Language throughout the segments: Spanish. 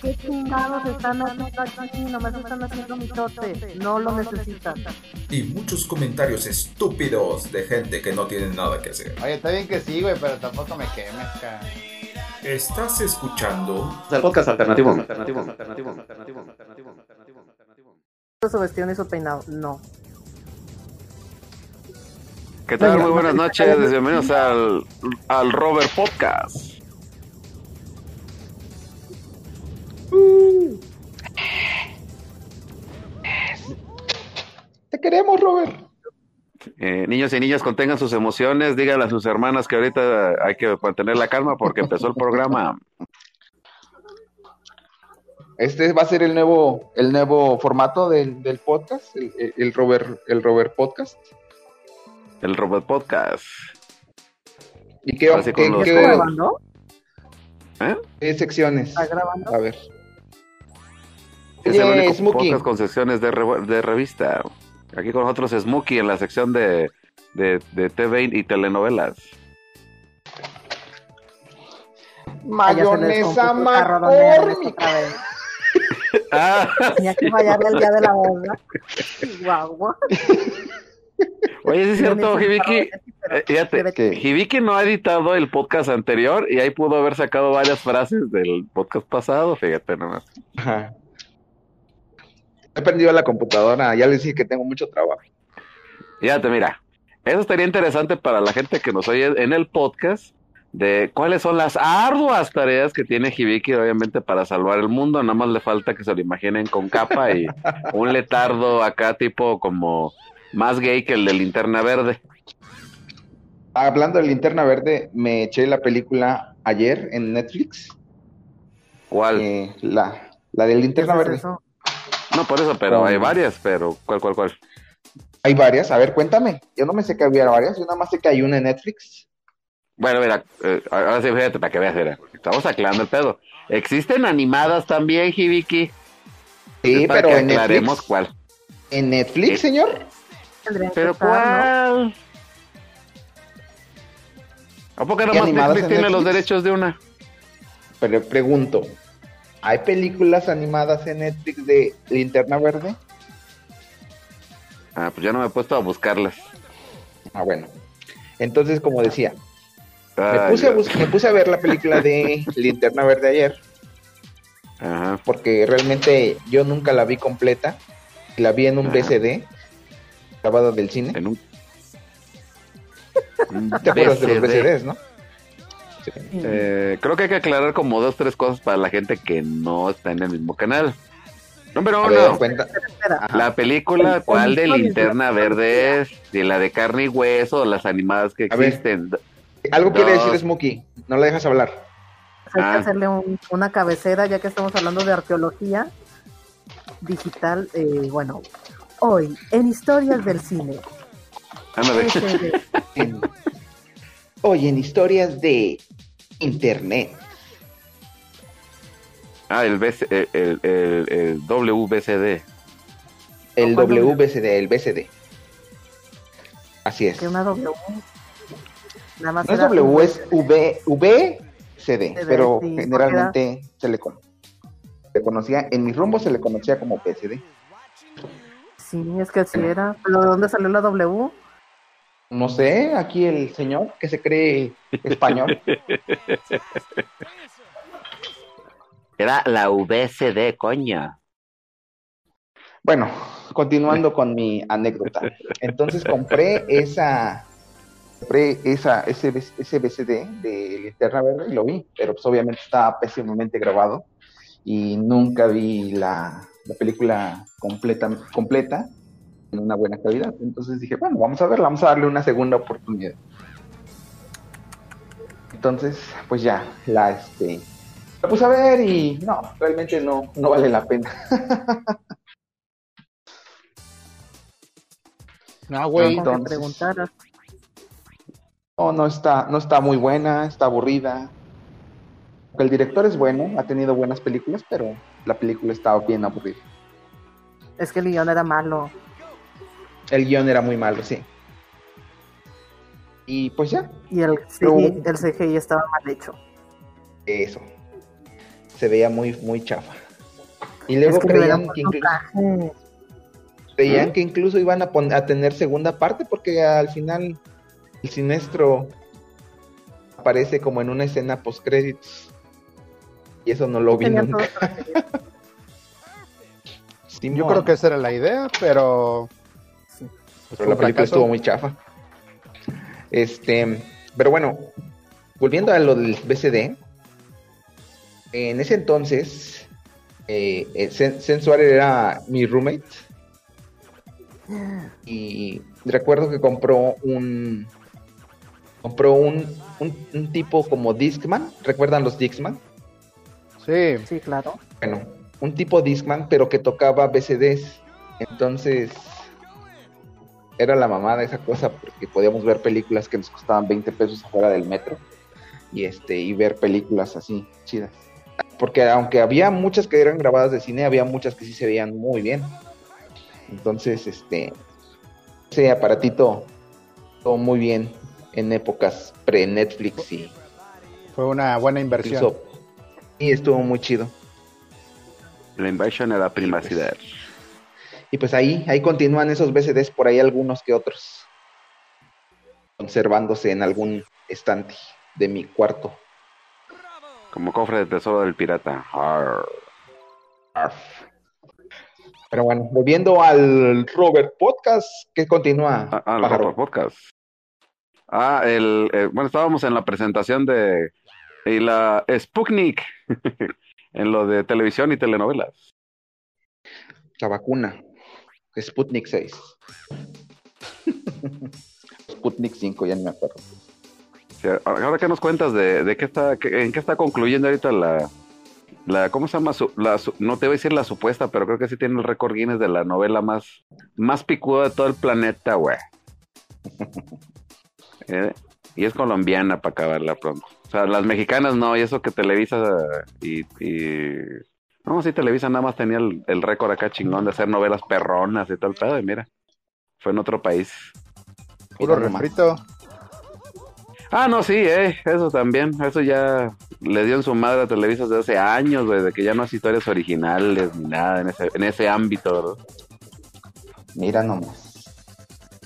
¿Qué chingados están haciendo aquí? Nomás están haciendo mitote. No lo necesitan. y muchos comentarios estúpidos de gente que no tiene nada que hacer. Oye, está bien que sí, güey, pero tampoco me quemes, cara. Estás escuchando el podcast alternativo. Alternativo, alternativo, alternativo, alternativo, alternativo, alternativo. Su vestido y su peinado. No. ¿Qué tal? Muy buenas noches, bienvenidos al, al Robert Podcast. Te queremos, Robert. Eh, niños y niñas, contengan sus emociones, díganle a sus hermanas que ahorita hay que mantener la calma porque empezó el programa. Este va a ser el nuevo, el nuevo formato del, del podcast, el, el- el Robert, el Robert Podcast. El Robert Podcast. ¿Y qué, qué- los- qué- ¿Está grabando? ¿Eh? qué secciones? ¿Está grabando? A ver. Es el único Smokey. podcast con secciones de, re- de revista. Aquí con nosotros es Smokey en la sección de, de, de TV y telenovelas. Mayonesa vez. Ah, Tenía que fallarle el día de la boda. Guau. oye, sí es cierto, Hibiki. Eh, fíjate, debe- ¿Qué? Hibiki no ha editado el podcast anterior y ahí pudo haber sacado varias frases del podcast pasado, fíjate nomás. Ajá. He prendido la computadora, ya les dije que tengo mucho trabajo. Fíjate, mira, eso estaría interesante para la gente que nos oye en el podcast de cuáles son las arduas tareas que tiene Hibiki, obviamente, para salvar el mundo. Nada más le falta que se lo imaginen con capa y un letardo acá tipo como más gay que el de linterna verde. Hablando de Linterna Verde, me eché la película ayer en Netflix. ¿Cuál? eh, la, la de ¿Qué Linterna es Verde. eso? No, por eso, pero hay varias, pero ¿cuál, cuál, cuál? Hay varias. A ver, cuéntame. Yo no me sé que había varias. Yo nada más sé que hay una en Netflix. Bueno, mira, eh, ahora sí, fíjate, para que veas, mira, estamos aclarando el pedo. Existen animadas también, Hibiki. Sí, para pero que en aclaremos Netflix. cuál. ¿En Netflix, Eh, señor? ¿Pero cuál? ¿A poco nada más Netflix en tiene los derechos de una? Pero pregunto. ¿Hay películas animadas en Netflix de Linterna Verde? Ah, pues ya no me he puesto a buscarlas. Ah, bueno. Entonces, como decía, me puse, a Dios. bus- me puse a ver la película de Linterna Verde ayer, Ajá. porque realmente yo nunca la vi completa. La vi en un Ajá. VCD, grabado del cine. En un... un ¿Te acuerdas de los. VCDs, no? Sí. Eh, creo que hay que aclarar como dos, tres cosas para la gente que no está en el mismo canal. Número ver, uno. Ajá. la película, ¿cuál de linterna verde es? Si la de carne y hueso o las animadas que A ver. existen. Algo quiere decir Smokey, no la dejas hablar. Hay Ah. que hacerle un- una cabecera, ya que estamos hablando de arqueología digital. eh, bueno, hoy, en Historias del Cine. En- Oye, en historias de internet. Ah, el, BC el, el, el- el WBCD. El. WBCD, el BCD. Así es. que una W. Nada más No es W, es V, VCD, CD, pero sí, generalmente se le, con- se conocía, en mis rumbos se le conocía como PCD. Sí, es que sí era. ¿Pero de dónde salió la W? No sé, aquí el señor que se cree español. Era la VCD, coña. Bueno, continuando con mi anécdota. Entonces compré esa, compré esa, ese, ese VCD de Linterna Verde y lo vi, pero pues obviamente estaba pésimamente grabado y nunca vi la, la película completa, completa en una buena calidad. Entonces dije, bueno, vamos a verla, vamos a darle una segunda oportunidad. Entonces, pues ya, la este la puse a ver y no, realmente no, no vale la pena. No, güey. Preguntaras. No, no está, no está muy buena, está aburrida. El director es bueno, ha tenido buenas películas, pero la película estaba bien aburrida. Es que el guion era malo. El guion era muy malo, sí. Y pues ya, Y el CGI, el CGI estaba mal hecho. eso. Se veía muy, muy chafa. Y luego es que creían que, puesto inclu- traje. creían que incluso iban a, a tener segunda parte porque al final el siniestro aparece como en una escena post créditos. Y eso no lo vi nunca. Yo creo que esa era la idea, pero. Pues, pero la película fracaso. estuvo muy chafa. Este, pero bueno, volviendo a lo del BCD, en ese entonces, eh, eh, Sen- era mi roommate. Y recuerdo que compró un. Compró un, un, un tipo como Discman. ¿Recuerdan los Discman? Sí, Sí, claro. Bueno, un tipo Discman, pero que tocaba BCDs. Entonces, era la mamada esa cosa, porque podíamos ver películas que nos costaban 20 pesos afuera del metro. Y este, y ver películas así, chidas. Porque aunque había muchas que eran grabadas de cine, había muchas que sí se veían muy bien. Entonces, este, ese aparatito todo muy bien en épocas pre-Netflix y fue una buena inversión. Y estuvo muy chido. La invasion era privacidad. Y pues ahí, ahí continúan esos BCDs, por ahí algunos que otros, conservándose en algún estante de mi cuarto. Como cofre de tesoro del pirata. Arr. Arf. Pero bueno, volviendo al Robert Podcast, que continúa? Ah, ah, pájaro? el podcast. Ah, el, eh, bueno, estábamos en la presentación de y la Sputnik en lo de televisión y telenovelas. La vacuna, Sputnik 6. Sputnik 5, ya no me acuerdo. Sí, ahora qué nos cuentas de, de qué está, qué- en qué está concluyendo ahorita la, la ¿cómo se llama? Su- la, su- no te voy a decir la supuesta, pero creo que sí tiene el récord Guinness de la novela más, más picuda de todo el planeta, güey. Eh, Y es colombiana para acabarla pronto. O sea, las mexicanas no, y eso que Televisa y, y... No, sí, Televisa nada más tenía el, el récord acá chingón de hacer novelas perronas y tal pedo, y mira, fue en otro país. Puro refrito. Ah, no, sí, eh, eso también. Eso ya le dio en su madre a Televisa desde hace años, güey, de que ya no hace historias originales ni nada en ese, en ese ámbito, ¿verdad? Mira nomás.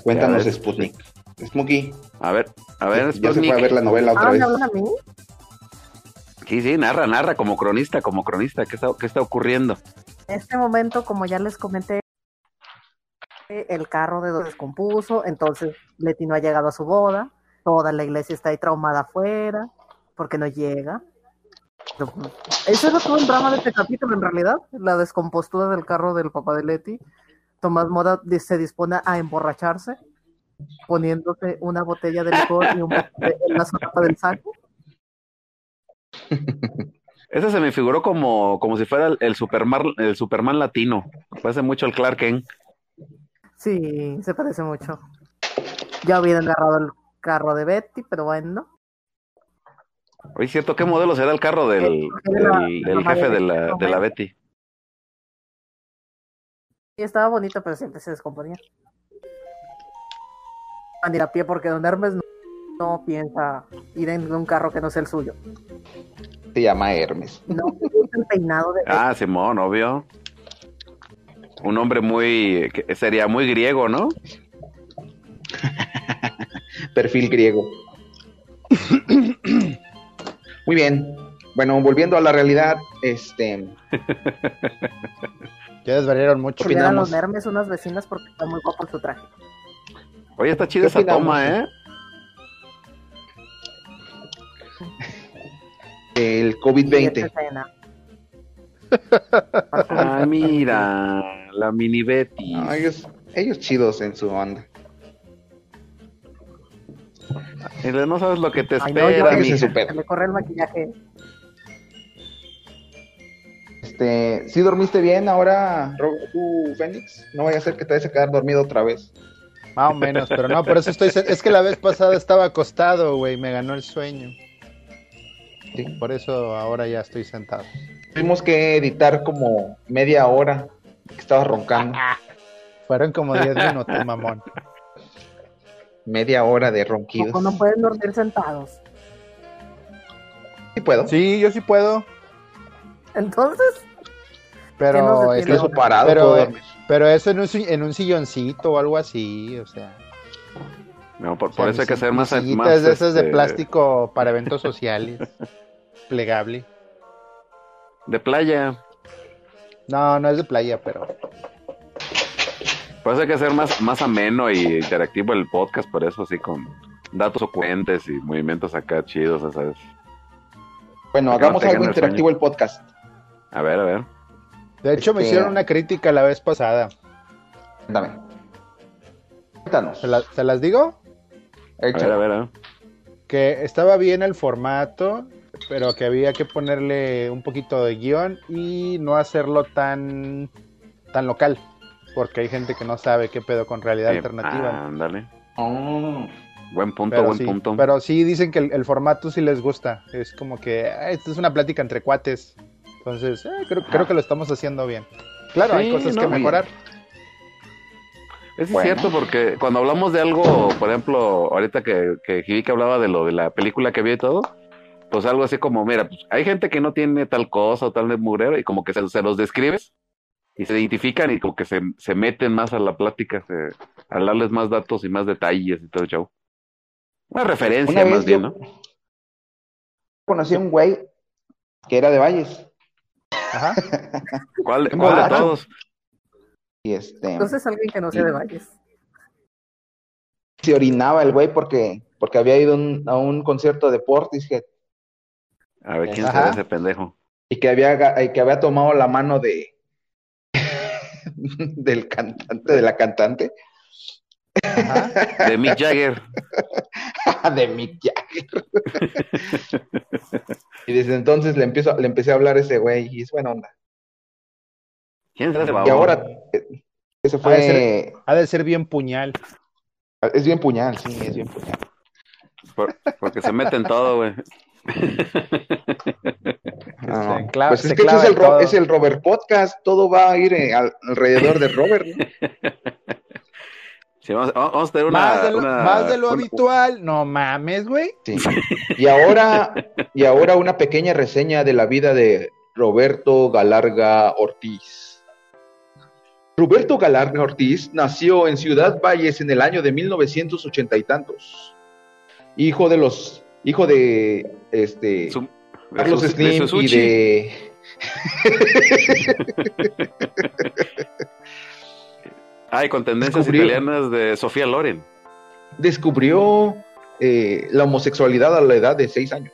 Cuéntanos. Sputnik. Smokey, A ver, a ver, ya se Sputnik. fue a ver la novela otra Ah, vez. ¿me hablan a mí? Sí, sí, narra, narra, como cronista, como cronista, ¿qué está, qué está ocurriendo? En este momento, como ya les comenté, el carro de dos descompuso, entonces Leti no ha llegado a su boda, toda la iglesia está ahí traumada afuera, porque no llega. Eso era todo el drama de este capítulo, en realidad, la descompostura del carro del papá de Leti. Tomás Mora di- se dispone a emborracharse, poniéndose una botella de licor y un en la solapa del saco. Ese se me figuró como, como si fuera el, Superman, el Superman latino. Parece mucho el Clark Kent. Sí, se parece mucho. Ya hubiera agarrado el carro de Betty, pero bueno. Oye, ¿cierto? ¿Qué modelo será el carro del, la- del, jefe de la, de la Betty? Sí, estaba bonito, pero siempre se descomponía. Andar a pie porque Don Hermes no, no piensa ir en un carro que no sea el suyo. Se llama Hermes. No el peinado de Ah, Simón, obvio. Un hombre muy, que sería muy griego, ¿no? Perfil griego. Muy bien. Bueno, volviendo a la realidad, este, Ya desvariaron mucho. Opinamos? los Hermes unas vecinas porque está muy guapo su traje. Oye, está chida ¿Qué esa opinamos? toma, ¿eh? El Y esta COVID-20. escena. Ah, mira, la mini Betty. No, ellos, ellos chidos en su onda. Y No sabes lo que te Ay, no, yo espera, mija. su Se le corre el maquillaje. Este, ¿sí dormiste bien ahora, tú, Fénix? No vaya a ser que te vayas a quedar dormido otra vez. Más o menos, pero no, por eso estoy. Es que la vez pasada estaba acostado, güey, me ganó el sueño. Sí. Por eso ahora ya estoy sentado. Tuvimos que editar como media hora que estaba roncando. Fueron como 10 minutos, mamón. Media hora de ronquidos. no pueden dormir sentados. Sí puedo. Sí, yo sí puedo, Entonces, pero, tiene Incluso parado pero- eso en un, en un silloncito o algo así, o sea. No, por, o por sea, eso hay que hacer más. sillitas más, de esas de este, plástico para eventos sociales, plegable. De playa. No, no es de playa, pero Por eso hay que hacer más, más ameno y interactivo el podcast, por eso así con datos ocurrentes y movimientos acá chidos, ¿sabes? Bueno, hagamos algo interactivo el podcast. A ver, a ver. de hecho me Este- hicieron una crítica la vez pasada. Dame. Cuéntanos. ¿Se, la- se las digo? A ver, a ver, a ver. Que estaba bien el formato, pero que había que ponerle un poquito de guion y no hacerlo tan, tan local. Porque hay gente que no sabe qué pedo con realidad Eh, alternativa. ándale. Oh, Buen punto, pero, buen sí, punto. pero sí dicen que el, el formato sí les gusta. Es como que ah, esto es una plática entre cuates. Entonces, eh, creo, creo que lo estamos haciendo bien. Claro, hay cosas no, que mejorar. Eso es Bueno. cierto porque cuando hablamos de algo, por ejemplo, ahorita que, que Hibiki hablaba de lo de la película que vio y todo, pues algo así como, mira, pues hay gente que no tiene tal cosa o tal de mugrero y como que se, se los describes y se identifican y como que se, se meten más a la plática, se, a darles más datos y más detalles y todo el show. Una referencia Una más bien, yo- ¿no? Conocí a un güey que era de Valles. Ajá. ¿Cuál, de todos? Y este entonces alguien que no sea de Valles. se orinaba el güey porque, porque había ido un- a un concierto de Portishead A ver, ¿quién Ajá. será ese pendejo? y que había, que había tomado la mano de del cantante, de la cantante, Ajá. De Mick Jagger. de Mick Jagger. y desde entonces le empiezo, le empecé a hablar a ese güey y es buena onda. ¿Quién ese Y ahora eh, ese Ha de fue Ha de ser bien puñal. es bien puñal, sí, es bien puñal. Por- porque se mete en todo, güey. No, no. Se clava- pues se es que ese es el, todo. es el Robert Podcast, todo va a ir eh, al- alrededor de Robert. ¿no? Sí, vamos, vamos a tener una... más de lo, una- más de lo una- habitual. No mames, güey. Sí. Y ahora, y ahora una pequeña reseña de la vida de Roberto Galarga Ortiz. Roberto Galarga Ortiz nació en Ciudad Valles en el año de 1980 y tantos. Hijo de los, hijo de este Su- de Carlos Sus- de Slim y Suzuki. de Ay, con tendencias Descubrió- italianas de Sofía Loren. descubrió eh, la homosexualidad a la edad de seis años.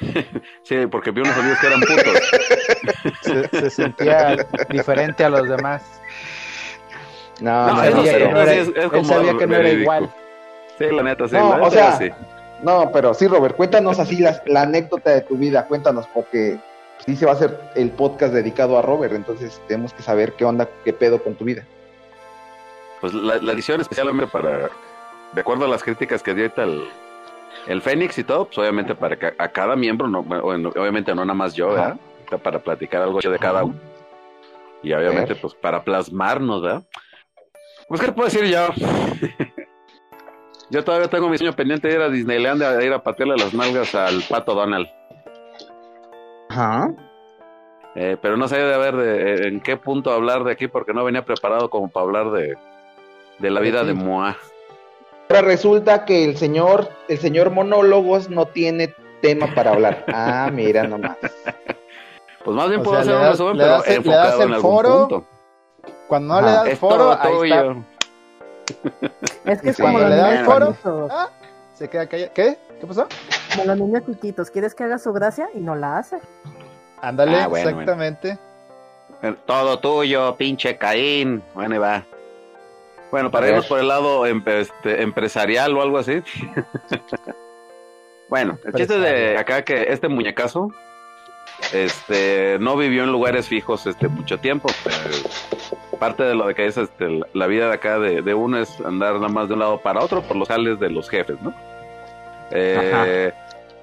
Sí, porque vio unos amigos que eran putos. Se, se sentía diferente a los demás. No, No, no, eso no, eso sí es- es él como sabía que no era igual. Sí, la neta, sí. No, la neta, o sea, sí. No, pero sí, Robert, cuéntanos así la, la anécdota de tu vida, cuéntanos, porque sí se va a hacer el podcast dedicado a Robert, entonces tenemos que saber qué onda, qué pedo con tu vida. Pues la, la edición especialmente para, de acuerdo a las críticas que dio ahorita el, el Fénix y todo, pues obviamente para que a cada miembro, no, obviamente no nada más yo. ¿verdad? Para platicar algo de cada uno. Y obviamente, ver. pues para plasmarnos, ¿verdad? Pues, ¿qué te puedo decir yo? yo todavía tengo mi sueño pendiente de ir a Disneyland, a ir a patearle las nalgas al pato Donald. Ajá. Eh, pero no sé de ver de, eh, en qué punto hablar de aquí porque no venía preparado como para hablar de, de la vida de Moa. Ahora resulta que el señor, el señor monólogos no tiene tema para hablar. Ah, mira nomás. Pues más bien O puedo sea, hacer un resumen, le pero das el- le enfocado das el en algún foro, punto. Cuando no Ajá. le das Es foro, todo ahí está. Es que es Sí. como los Cuando le niños foro, chiquitos. ah, se queda callado. ¿Qué? ¿Qué pasó? Como los niños chiquitos. ¿Quieres que haga su gracia? Y no la hace. Ándale, Ah, bueno, exactamente. Todo tuyo, pinche Caín. Bueno, ahí va. Bueno, para A irnos por el lado em- este, empresarial o algo así. bueno, el chiste de acá que este muñecazo este, no vivió en lugares fijos este, mucho tiempo. Eh, parte de lo de que es este, la vida de acá de, de uno es andar nada más de un lado para otro por los jales de los jefes, ¿no? Eh,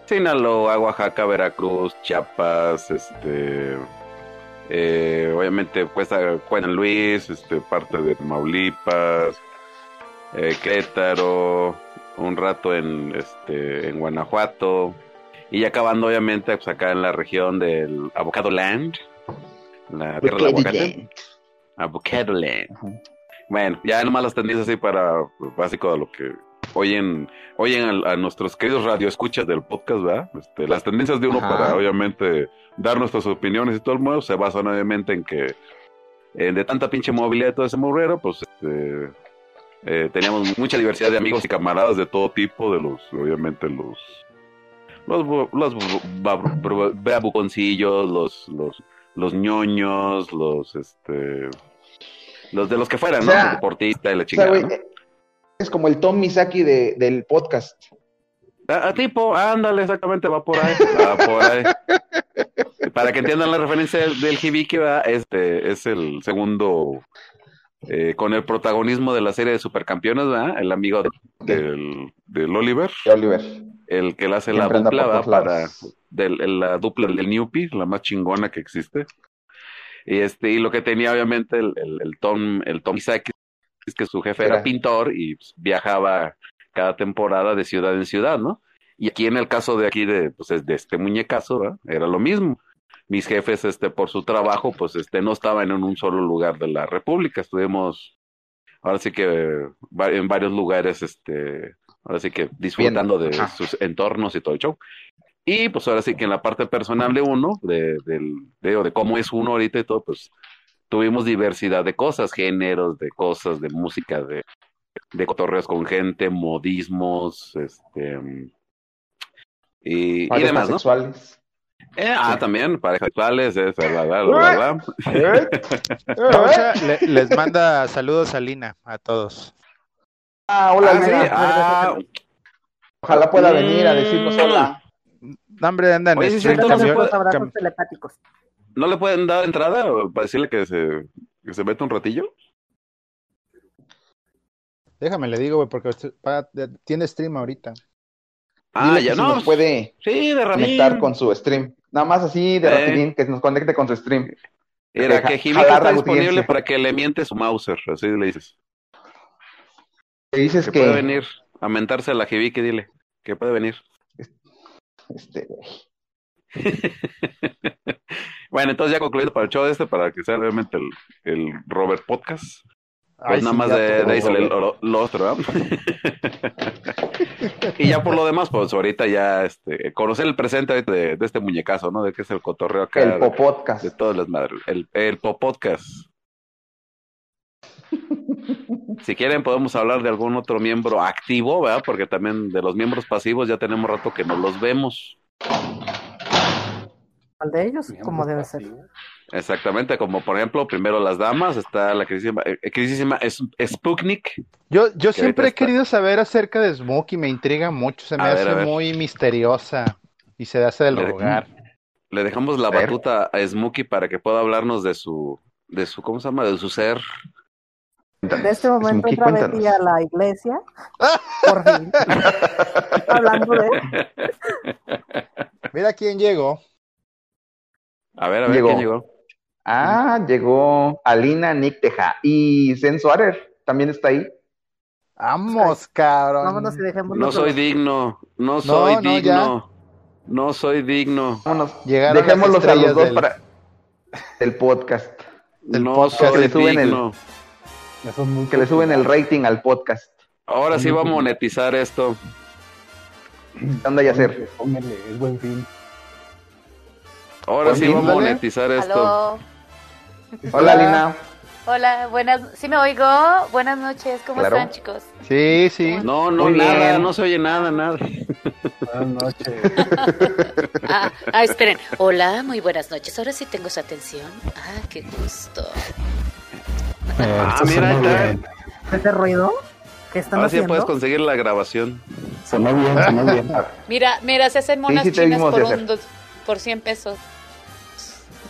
Sinaloa, Oaxaca, Veracruz, Chiapas, este, eh, obviamente cuesta Juan Luis, este, parte de Tamaulipas, eh, Querétaro, un rato en, este, en Guanajuato, y ya acabando obviamente pues acá en la región del Avocado Land, la tierra del aguacate. Land. Bueno, ya nomás las tendencias así para pues, básico de lo que oyen, oyen a, a nuestros queridos radioescuchas del podcast, ¿verdad? Este, las tendencias de uno Ajá. para obviamente dar nuestras opiniones y todo el mundo se basan obviamente en que eh, de tanta pinche movilidad de todo ese morrero, pues este, eh, teníamos mucha diversidad de amigos y camaradas de todo tipo, de los, obviamente los los, los babuconcillos, los, los, los ñoños, los este los de los que fueran, O sea, ¿no? El deportista y la O sea, chingada. eh, es como el Tom Misaki de, del podcast. A, a tipo, ándale, exactamente, va por ahí, va por ahí. Para que entiendan la referencia del, del Hibiki, ¿verdad? este es el segundo eh, con el protagonismo de la serie de Supercampeones, ¿verdad? El amigo de- del, del Oliver, de Oliver. el que le hace la Siempre dupla, Para el- la dupla del Newpie, la más chingona que existe. Y este, y lo que tenía obviamente el, el, el Tom, el Tom Isaac, es que su jefe era Era. pintor y pues, viajaba cada temporada de ciudad en ciudad, ¿no? Y aquí en el caso de aquí de, pues, es de este muñecazo, ¿verdad? Era lo mismo. Mis jefes, este, por su trabajo, pues, este, no estaban en un solo lugar de la República. Estuvimos, ahora sí que, en varios lugares, este, ahora sí que disfrutando de Ajá. sus entornos y todo el show. Y pues ahora sí que en la parte personal de uno, de, del, de, de cómo es uno ahorita y todo, pues tuvimos diversidad de cosas, géneros, de cosas, de música, de, de cotorreos con gente, modismos, este y, y Parejas demás, ¿no? sexuales. Eh, ah, también, parejas sexuales, es la verdad, verdad. Les manda saludos a Lina, a todos. Ah, hola, Ah, sí, Lina. ah, Ojalá pueda venir a Mm. decirnos hola. No, hombre, andan Oye, sí, cierto, no se puede- abrazos telepáticos. ¿No le pueden dar entrada o para decirle que se, que se meta un ratillo? Déjame le digo, güey, porque va- tiene stream ahorita. Ah, Dile que ya si no. nos puede Sí, de conectar con su stream. Nada más así de Eh. rapidín, que nos conecte con su stream. Era Ja- que Jimmy está disponible para que le miente su Mauser, así le dices. Le dices Que que, puede venir a mentarse a la Jibique, dile. Que puede venir. Este, bueno, entonces ya concluido para el show este, para que sea realmente el, el Robert Podcast. Pues Ay, nada sí, más de, de ahí sale lo, lo otro, ¿verdad? y ya por lo demás, pues ahorita ya este, conocer el presente de, de este muñecazo, ¿no? De que es el cotorreo acá. el de- Popodcast. de todas las madres. El, el Popodcast. Si quieren podemos hablar de algún otro miembro activo, ¿verdad? Porque también de los miembros pasivos ya tenemos rato que no los vemos. ¿Cuál de ellos? Como debe ser. Exactamente, como por ejemplo, primero las damas, está la queridísima, eh, queridísima Es- Sputnik. Yo, yo Que siempre he está- querido saber acerca de Smokey, me intriga mucho, se me A hace ver. muy misteriosa y se hace del rogar. Le dejamos la batuta a Smokey para que pueda hablarnos de su, de su, ¿cómo se llama? De su ser. De este momento Smokey, entra Betty cuéntanos. a la iglesia. Por fin. Hablando de. Mira quién llegó. A ver, a ver Llegó. quién llegó. Ah, llegó Alina Nick Teja. Y Zen Suárez también está ahí. Vamos, cabrón. Vámonos y dejemos No soy digno, no soy no, digno, no soy digno. Vámonos. Llegaron Dejémoslos a los dos del- para el podcast. No podcast. Soy le Que le suben el rating al podcast. Ahora sí va a monetizar esto. ¿Qué onda, Yacer? Póngale, es buen fin. Ahora sí va a monetizar esto. Hola, Alina. Hola, buenas. ¿Sí me oigo? Buenas noches. ¿Cómo Claro. están, chicos? Sí, sí. No, no, Muy nada, bien. no se oye nada, nada. Buenas noches. Ah, ah, esperen. Hola, muy buenas noches. Ahora sí tengo su atención. Ah, qué gusto. Ah, Esto mira, está. ¿Ese ruido? ¿Qué están Ahora sí haciendo? puedes conseguir la grabación. Sonó bien, sonó bien. Mira, mira, se hacen monas sí chinas por, un, dos- por 100 pesos.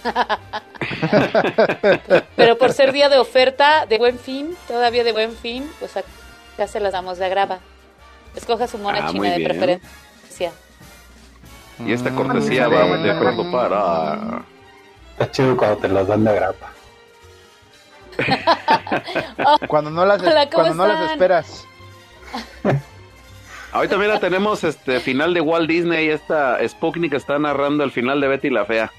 Pero por ser día de oferta, de buen fin, todavía de buen fin, pues acá se las damos de agrava. Escoja su mona Ah, china de preferencia. Y esta Mm, cortesía sí, va sí. de acuerdo para... Está chido cuando te las dan de agrapa. Cuando no las, Hola, ¿cómo cuando no las esperas. Ahorita mira, tenemos este final de Walt Disney. Esta Sputnik está narrando el final de Betty la Fea.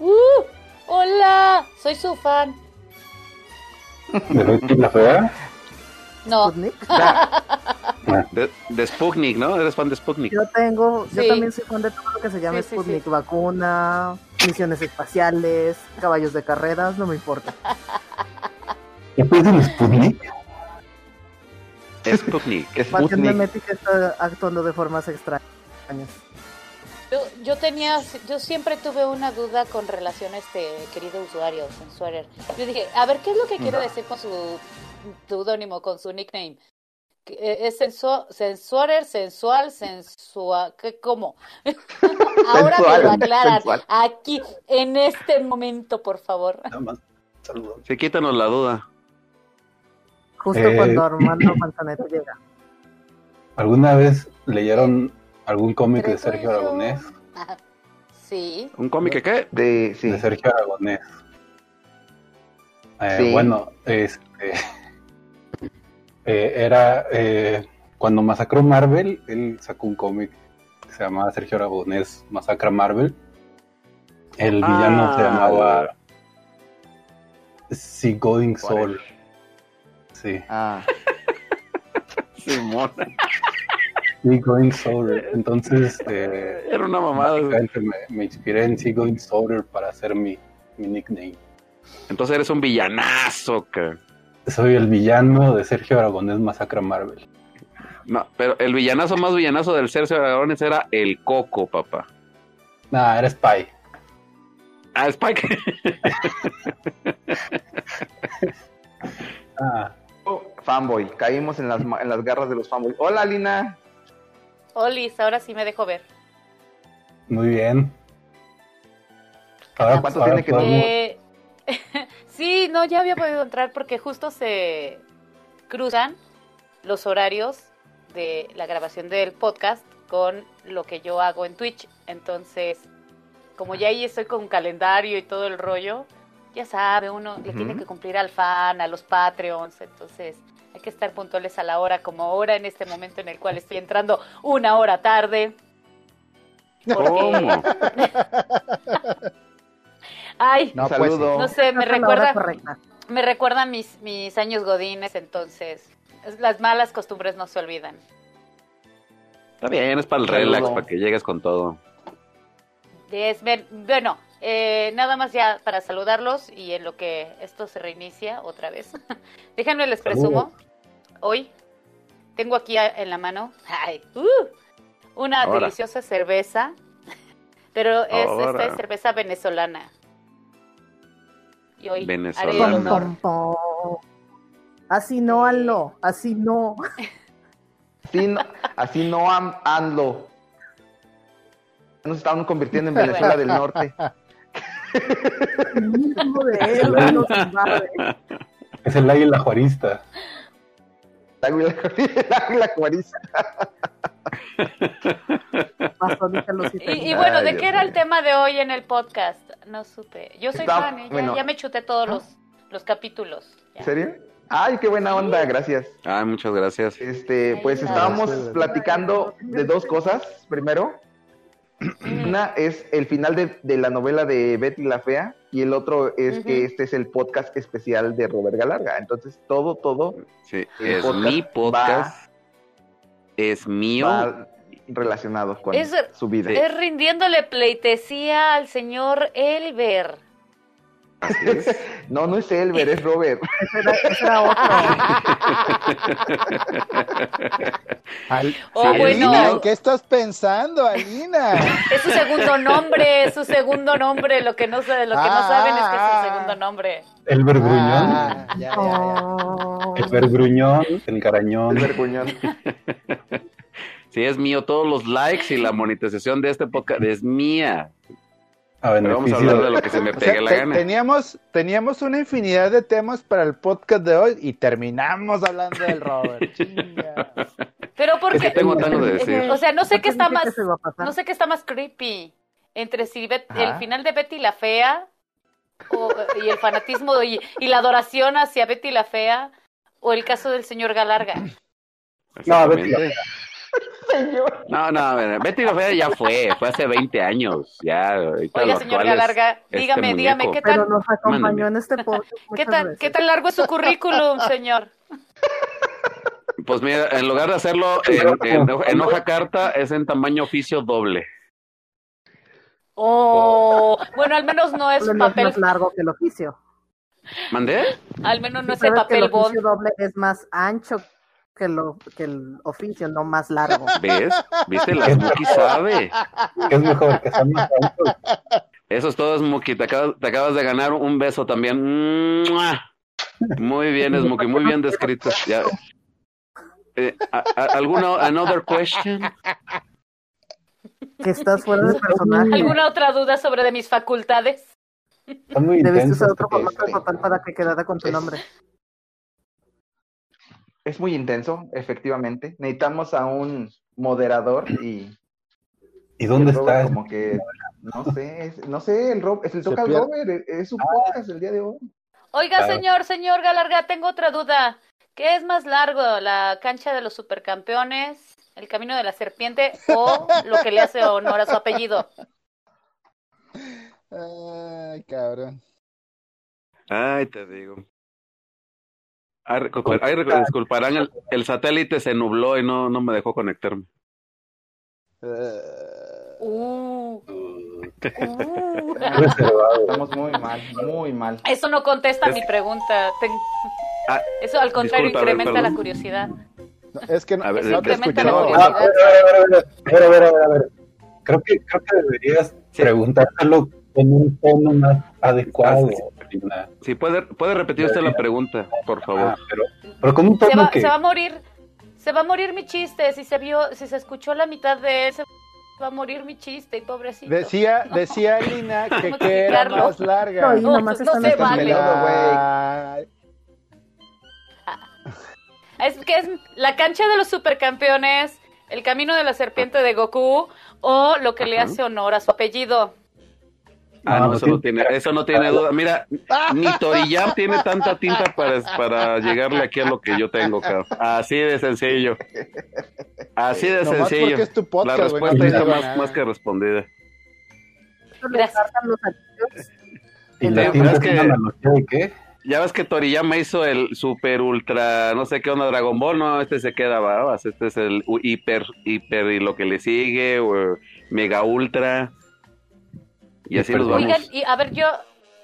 ¡Uh! ¡Hola! Soy su fan. ¿De Betty la fea? No, Sputnik. De, de Sputnik, ¿no? Eres fan de Sputnik. Yo tengo, yo Sí. también soy fan de todo lo que se llama Sí, sí, Sputnik, sí. vacuna, misiones espaciales, caballos de carreras, no me importa. ¿Ya puedes el Sputnik? Sputnik. Sputnik. Está actuando de formas extrañas. yo, yo tenía, yo siempre tuve una duda con relación a este querido usuario, Sensuarer. Yo dije, a ver, ¿qué es lo que quiere decir con su seudónimo, con su nickname? Que, eh, ¿Es sensu sensuarer, sensual, sensual? ¿Qué, ¿Cómo? Ahora me lo Sensual, aclaran. sensual. Aquí, en este momento, por favor. Nada más. Saludos. Sí, quítanos la duda. Justo Eh, cuando Armando Manzanero llega. ¿Alguna vez leyeron algún cómic de Sergio. Aragonés? Sí. ¿Un cómic que qué? De, sí. De Sergio Aragonés. Eh, Sí. Bueno, este. Eh, era. eh, cuando masacró Marvel, él sacó un cómic que se llamaba Sergio Aragonés Masacra Marvel. El villano Ah, se llamaba. Seagoing ¿Cuál Soul. Sí, Ah, Simón. Seagoing Soul. Entonces, eh, Era una mamada. me, me inspiré en Seagoing Soul para hacer mi, mi nickname. Entonces eres un villanazo, que... Soy el villano de Sergio Aragonés Masacra Marvel. No, pero el villanazo más villanazo del Sergio Aragones era el Coco, papá. Nah, era Spy. Ah, Spike. Ah, fanboy. Caímos en las, ma- en las garras de los fanboys. Hola, Lina. Olis, ahora sí me dejo ver. muy bien. Ahora, ¿Cuánto ahora tiene que podemos- Eh, sí, no, ya había podido entrar porque justo se cruzan los horarios de la grabación del podcast con lo que yo hago en Twitch. Entonces, como ya ahí estoy con calendario y todo el rollo, ya sabe, uno le tiene que cumplir al fan, a los Patreons, entonces hay que estar puntuales a la hora, como ahora en este momento en el cual estoy entrando una hora tarde. Porque, ¿Cómo? ay, No, pues no sé, me es recuerda, me recuerdan mis, mis años godines, entonces es- las malas costumbres no se olvidan. Está bien, es para el Saludo. relax, para que llegues con todo. Es bueno, eh, nada más ya para saludarlos y en lo que esto se reinicia otra vez. Déjenme les presumo, hoy tengo aquí en la mano ay, uh, una Ahora. deliciosa cerveza, pero es Ahora. esta cerveza venezolana. Y hoy haré el Venezolana. honor. Pom, pom, pom. Así no, Alno, así no. Así no, así no. Nos estamos convirtiendo en Venezuela del Norte. Mismo de él, Alno Zimbarde. Es el águila juarista. La águila, te Y, bueno, Ay, ¿de Dios qué era el tema de hoy en el podcast? No supe. Yo soy Está- fan, ¿eh? ya, bueno. ya me chuté todos los, los capítulos. Ya. ¿En serio? Ay, qué buena onda, gracias. Ay, muchas gracias. Este, pues Ay, estábamos gracias. platicando de dos cosas. Primero, una es el final de, de la novela de Betty la Fea y el otro es que este es el podcast especial de Robert Galarga. Entonces, todo, todo Sí, es podcast mi podcast. Es mío. va relacionado con Es- su vida. Es rindiéndole pleitesía al señor Elber. Así es. No, no es Elber, es Robert. Era, otro. Al- Oh, Alina, bueno. ¿en qué estás pensando, Alina? Es su segundo nombre, es su segundo nombre. Lo que no, lo que no Ah, saben es que es su segundo nombre. El vergruñón. Ah, ya, ya, ya. Oh. El vergruñón, el garañón. Elber Cuñón. Sí, es mío. Todos los likes y la monetización de este podcast es mía. A Pero vamos a hablar de lo que se me O sea, pegue la te- gana. teníamos, teníamos una infinidad de temas para el podcast de hoy y terminamos hablando del Robert. Pero porque, Es que tengo tanto de decir. o sea, no sé qué está más, no sé qué está más creepy entre si Bet- Ajá. el final de Betty la fea o- y el fanatismo y, y la adoración hacia Betty la fea o el caso del señor Galarga. No, Betty la Exactamente. No, no, ver, Betty la Fea ya fue, fue hace 20 años, ya. Oiga, señor Galarga, este dígame, dígame, muñeco. ¿qué Pero tan, nos acompañó Mándame. en este podcast. qué tan, veces. qué tan largo es su currículum, señor? Pues mira, en lugar de hacerlo en, en hoja- en hoja carta, es en tamaño oficio doble. Oh, bueno, al menos no es es papel, más largo que el oficio. ¿Mandé? al menos no es el Sabes que el papel oficio doble es más ancho que, lo, que el oficio, no más largo. ¿Ves? ¿Viste? La Smokey sabe. que es mejor que sea más. Eso es todo, Smokey. Te acabas, te acabas de ganar un beso también. ¡Mua! Muy bien, Smokey, muy bien descrito. Ya. Eh, a- a- ¿Alguna another question? Que estás fuera de personaje. ¿Alguna otra duda sobre de mis facultades? Debiste usar otro porque- formato de papel para que quedara con tu Es- nombre. Es muy intenso, efectivamente. Necesitamos a un moderador y, ¿Y dónde está? como que no sé, es- no sé, el Rob, es el toca. Robert, es- es su podcast el día de hoy. Oiga, Claro. señor, señor Galarga, tengo otra duda. ¿Qué es más largo, la cancha de los supercampeones, el camino de la serpiente o lo que le hace honor a su apellido? Ay, cabrón. Ay, te digo. Ay, ay, disculparán, el, el satélite se nubló y no, no me dejó conectarme. Eh, Uh, uh. Estamos muy mal, muy mal. Eso no contesta Es- mi pregunta. Ten- Ah, Eso al contrario disculpa, a ver, incrementa la curiosidad. no, es que no, A ver, no te incrementa la escuchó. curiosidad. Ah, a ver, a ver, a ver, a ver, a ver. Creo que, creo que deberías preguntártelo con un tono más adecuado. Lina. Sí, puede, puede repetir usted la pregunta, por favor. Ah, pero, pero con un Se tono va, que se va a morir. Se va a morir mi chiste. Si se vio, si se escuchó la mitad de él, se va a morir mi chiste, y pobrecito. Decía, decía Lina que, ¿Cómo que era más larga. No, No, no se vale. Ay, Es que es la cancha de los supercampeones, el camino de la serpiente de Goku o lo que le hace honor a su apellido. Ah, No, no, no eso no tiene- eso no tiene duda. Mira, ni Toriyam tiene tanta tinta para, para llegarle aquí a lo que yo tengo, cabrón. Así de sencillo. Así de Nomás sencillo. porque es tu La podcast, no respuesta está más, más que respondida. Gracias. Y la tinta es que- de qué? Ya ves que Toriyama hizo el super ultra, no sé qué onda, Dragon Ball, no, este se queda babas, este es el hiper, hiper y lo que le sigue, o mega ultra. Y así nos vamos. Oigan, y a ver, yo,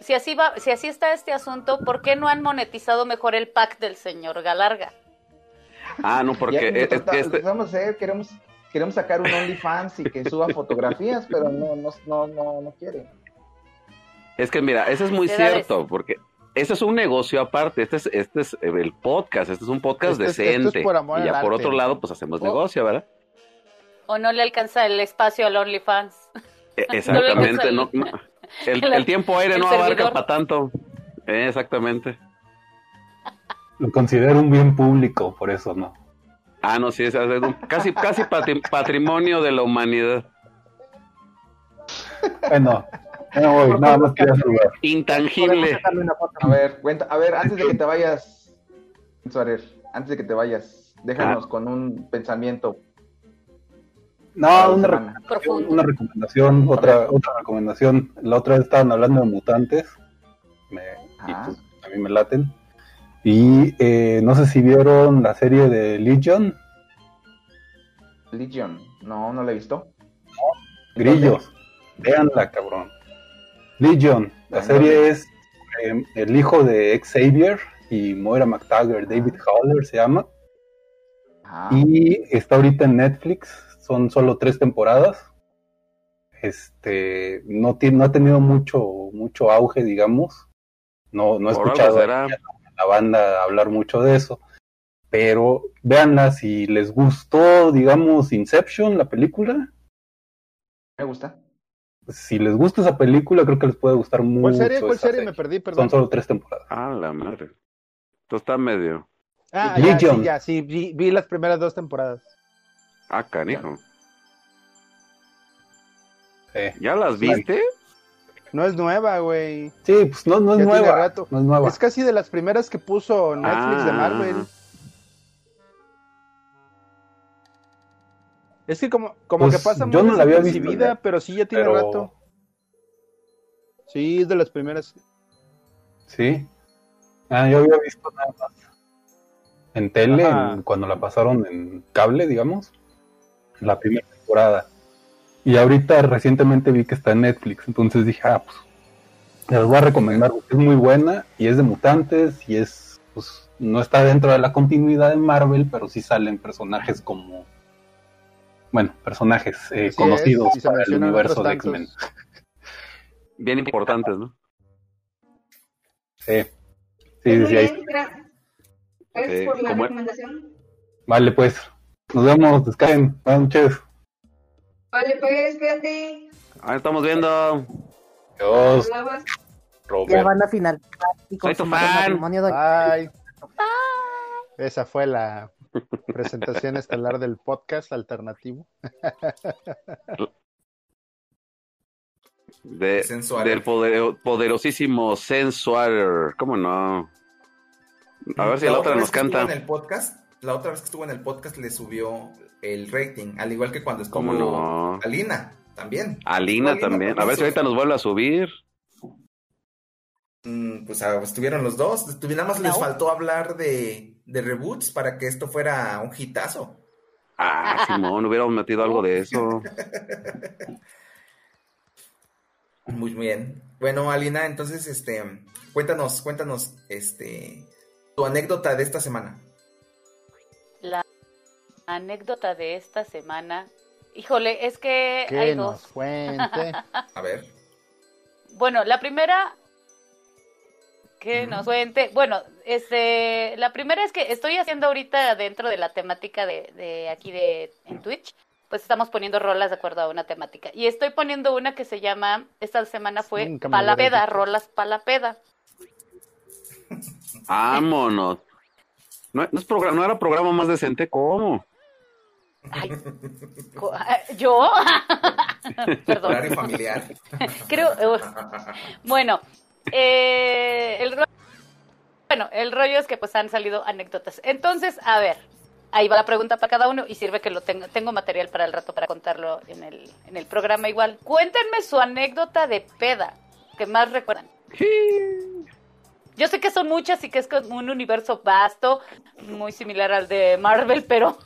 si así va, si así está este asunto, ¿por qué no han monetizado mejor el pack del señor Galarga? Ah, no, Ya porque que es- es- trata- este, vamos a hacer, queremos, queremos sacar un OnlyFans y que suba fotografías, pero no, no, no, no, no quiere. es que mira, eso es muy cierto, porque ese es un negocio aparte, este es, este es el podcast, este es un podcast Este es- esto es decente. por amor y ya por arte. otro lado, pues hacemos Oh. negocio, ¿verdad? ¿O no le alcanza el espacio al OnlyFans? E- No Exactamente, no, no. El, el- tiempo aire el no abarca para tanto. Eh, exactamente. Lo considero un bien público, por eso no. Ah, no, sí, es, es un- casi, casi patri- patrimonio de la humanidad. Bueno, me voy, nada más quería saludar. Intangible. sacarle una foto. A ver, cuenta, a ver, antes de que te vayas, Suárez, antes de que te vayas, déjanos con un pensamiento. No, una. Profundo. una recomendación, otra, otra recomendación. La otra vez estaban hablando de mutantes. Me, y Ah. pues, a mí me laten. Y eh, no sé si vieron la serie de Legion, Legion, no, no la he visto. Grillos. Véanla, cabrón. Legion, la Ah, serie no. es eh, el hijo de Xavier y Moira McTaggart, David Howler se llama. Ah, Y está ahorita en Netflix, son solo tres temporadas. Este, no, tiene, no ha tenido mucho, mucho auge, digamos. No, no he escuchado a la banda hablar mucho de eso. Pero véanla si les gustó, digamos, Inception, la película. me gusta. si les gusta esa película, creo que les puede gustar mucho. ¿Cuál serie? ¿Cuál serie? Me perdí, perdón. Son solo tres temporadas. Ah, la madre. Esto está medio. Ah, ya, sí, ya, sí, vi, vi las primeras dos temporadas. Ah, canijo. Eh, ¿Ya las viste? No es nueva, güey. Sí, pues no, no es nueva. rato. No es nueva. Es casi de las primeras que puso Netflix de Ah. Marvel. Es que como, como Pues, que pasa yo muy no la había visto, pero sí ya tiene Pero- rato. Sí, es de las primeras. Sí. Ah, yo había visto nada más. En tele, en- cuando la pasaron en cable, digamos. La primera temporada. Y ahorita recientemente vi que está en Netflix. Entonces dije, ah, pues. Les voy a recomendar porque es muy buena. Y es de mutantes. Y es. Pues no está dentro de la continuidad de Marvel, pero sí salen personajes como. Bueno, personajes eh, conocidos es, para el universo de. X-Men. Bien importantes, ¿no? Sí. Sí, Pues sí, gracias. Por la recomendación. Vale, pues. Nos vemos, descansen. Buenas noches. Vale, pues, cuídate. Ahí estamos viendo. Adiós, Hablabas. Ya Robert. van a finalizar y Soy tu fan. matrimonio de- Ay. Esa fue la presentación estelar del podcast alternativo. De, Sensual. del poder- poderosísimo Sensual. ¿Cómo no? A ver si la otra nos canta. En el podcast, la otra vez que estuvo en el podcast le subió el rating, al igual que cuando estuvo ¿Cómo no? Alina, también. Alina Alina también. A ver si ahorita nos vuelve a subir. Mm, pues ah, estuvieron los dos. Nada más les No. faltó hablar de, de reboots para que esto fuera un hitazo. Ah, Simón, hubiéramos metido algo de eso. Muy bien. Bueno, Alina, entonces, este, cuéntanos, cuéntanos, este, tu anécdota de esta semana. Anécdota de esta semana. Híjole, es que Que hay nos dos. cuente. A ver. Bueno, la primera que nos cuente, bueno, este, la primera es que estoy haciendo ahorita dentro de la temática de, de aquí de en Twitch, pues estamos poniendo rolas de acuerdo a una temática. Y estoy poniendo una que se llama, esta semana fue Palapeda, rolas Palapeda. Vámonos. ¿No, no es programa, ¿No era programa más decente? ¿Cómo? Ay, ah, ¿Yo? Perdón. Horario familiar. Creo, bueno, eh, el bueno, el rollo es que pues han salido anécdotas. Entonces, a ver, ahí va la pregunta para cada uno y sirve que lo tengo, tengo material para el rato para contarlo en el, en el programa igual. Cuéntenme su anécdota de peda que más recuerdan. Yo sé que son muchas y que es como un universo vasto, muy similar al de Marvel, pero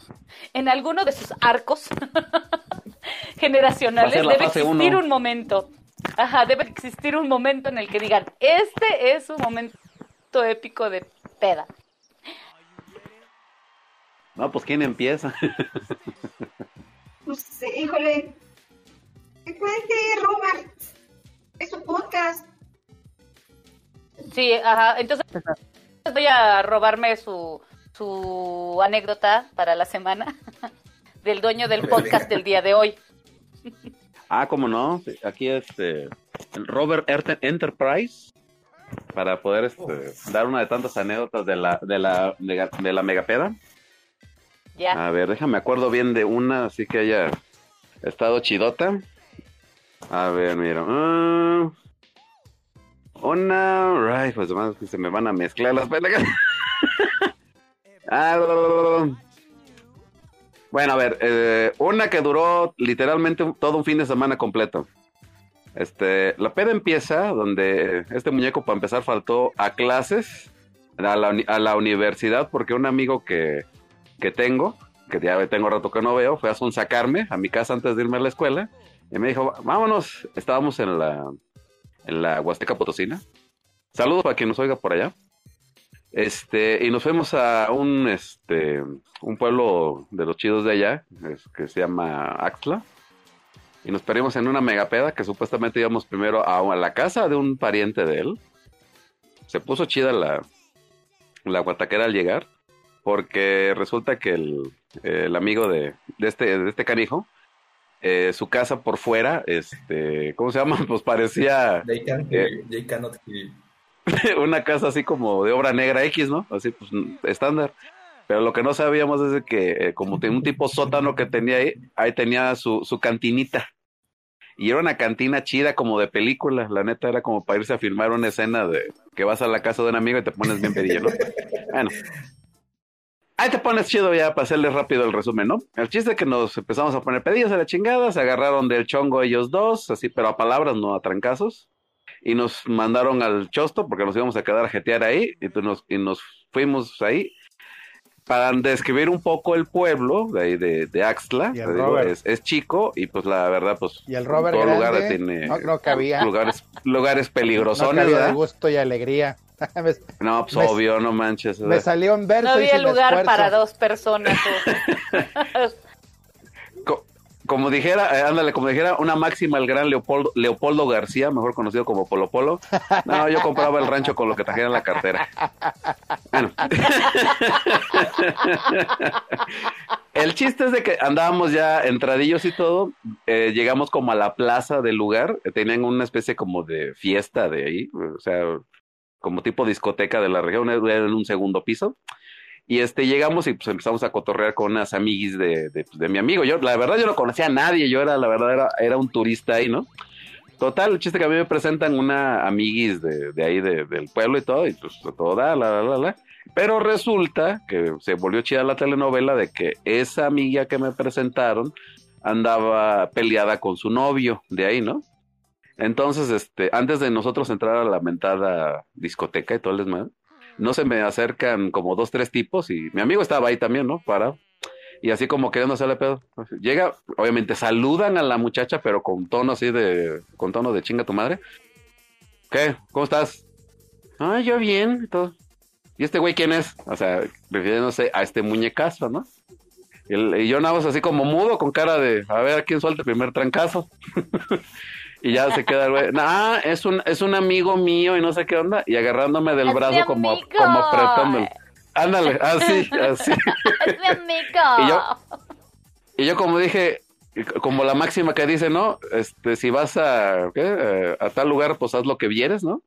en alguno de sus arcos generacionales ser debe existir uno. un momento. Ajá, debe existir un momento en el que digan, este es un momento épico de peda. No, pues ¿quién empieza? Pues, eh, híjole. ¿Qué cuente, Robert? Es un podcast. Sí, ajá, entonces voy a robarme su, su anécdota para la semana del dueño del podcast del día de hoy. Ah, ¿cómo no? Aquí este el Robert Erte- Enterprise para poder este, dar una de tantas anécdotas de la de la de la megapeda. Ya. A ver, déjame acuerdo bien de una, así que haya estado chidota. A ver, mira. ah, una. Ay, pues más que se me van a mezclar las pendejas. Ah, bueno, a ver, eh, una que duró literalmente todo un fin de semana completo. Este, la peda empieza donde este muñeco para empezar faltó a clases, a la, a la universidad, porque un amigo que, que tengo, que ya tengo rato que no veo, fue a sacarme a mi casa antes de irme a la escuela, y me dijo, vámonos, estábamos en la, en la Huasteca Potosina. Saludos para quien nos oiga por allá. Este, y nos fuimos a un, este, un pueblo de los chidos de allá, que se llama Axtla. Y nos perdimos en una megapeda que supuestamente íbamos primero a, a la casa de un pariente de él. Se puso chida la, la guataquera al llegar, porque resulta que el, el amigo de, de este, de este canijo eh, su casa por fuera, este, ¿cómo se llama? Pues parecía They can Eh. they cannot hear. una casa así como de obra negra X, ¿no? Así pues estándar. Pero lo que no sabíamos es de que eh, como tenía un tipo sótano que tenía ahí, ahí tenía su, su cantinita. Y era una cantina chida como de película, la neta era como para irse a filmar una escena de que vas a la casa de un amigo y te pones bien pedillo, ¿no? Bueno. Ahí te pones chido ya para hacerle rápido el resumen, ¿no? El chiste es que nos empezamos a poner pedillos a la chingada, se agarraron del chongo ellos dos, así, pero a palabras, no a trancazos. Y nos mandaron al chosto porque nos íbamos a quedar a jetear ahí y, nos, y nos fuimos ahí para describir un poco el pueblo de ahí de, de Axtla. Y el digo, es, es chico y pues la verdad, pues Y el Robert todo lugar tiene no, no cabía. lugares, lugares No de ¿verdad? gusto y alegría. me, No, pues Me- obvio, no manches. me salió un verso No había lugar esfuerzo. para dos personas. Co- como dijera, eh, ándale, como dijera una máxima el gran Leopoldo, Leopoldo García, mejor conocido como Polo Polo. No, yo compraba el rancho con lo que trajera en la cartera. Bueno. El chiste es de que andábamos ya entradillos y todo, eh, llegamos como a la plaza del lugar, eh, tenían una especie como de fiesta de ahí, o sea, como tipo discoteca de la región, era en un segundo piso. Y este llegamos y pues empezamos a cotorrear con unas amiguis de, de, pues, mi amigo. Yo, la verdad, yo no conocía a nadie, yo era, la verdad, era, era un turista ahí, ¿no? Total, el chiste que a mí me presentan una amiguis de, de ahí de- del pueblo y todo, y pues todo da, la, la, la, la. Pero resulta que se volvió chida la telenovela de que esa amiga que me presentaron andaba peleada con su novio de ahí, ¿no? Entonces, este, antes de nosotros entrar a la mentada discoteca y todo el desmadre, no se me acercan como dos, tres tipos y mi amigo estaba ahí también, ¿no? Parado. Y así como queriendo hacerle pedo. Llega, obviamente saludan a la muchacha, pero con tono así de, con tono de chinga tu madre. ¿Qué? ¿Cómo estás? Ah, yo bien, todo. ¿Y este güey quién es? O sea, refiriéndose a este muñecazo, ¿no? Y, y yo nada más así como mudo, con cara de, a ver, ¿a quién suelta el primer trancazo? y ya se queda el güey, ah, es un, es un amigo mío y no sé qué onda, y agarrándome del ¡Es mi brazo como, como apretándolo. Ándale, así, así. es mi amigo. Y yo- Y yo como dije, como la máxima que dice, ¿no? Este, si vas a, ¿qué? Eh, a tal lugar, pues haz lo que vieres, ¿no?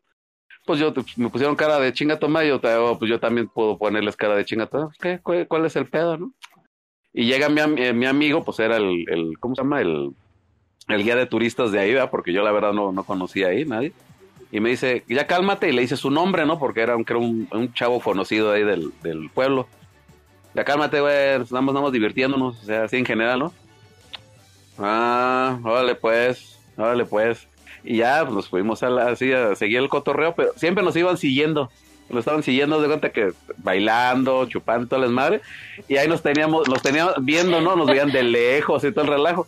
Pues yo, me pusieron cara de chinga toma y yo, te- pues yo también puedo ponerles cara de chinga toma. ¿Qué? ¿Cuál, es el pedo, no? Y llega mi, eh, mi amigo, pues era el, el, ¿cómo se llama? El, el guía de turistas de ahí, ¿verdad? Porque yo la verdad no, no conocía ahí nadie. Y me dice, ya cálmate, y le dice su nombre, ¿no? Porque era un, creo un, un chavo conocido ahí del, del pueblo. Ya cálmate, güey, estamos, estamos divirtiéndonos, o sea, así en general, ¿no? Ah, órale pues, órale pues. Y ya pues, nos fuimos a la- así a seguir el cotorreo, pero siempre nos iban siguiendo. Nos estaban siguiendo de cuenta que bailando, chupando todas las madres. Y ahí nos teníamos, nos teníamos viendo, ¿no? Nos veían de lejos y todo el relajo.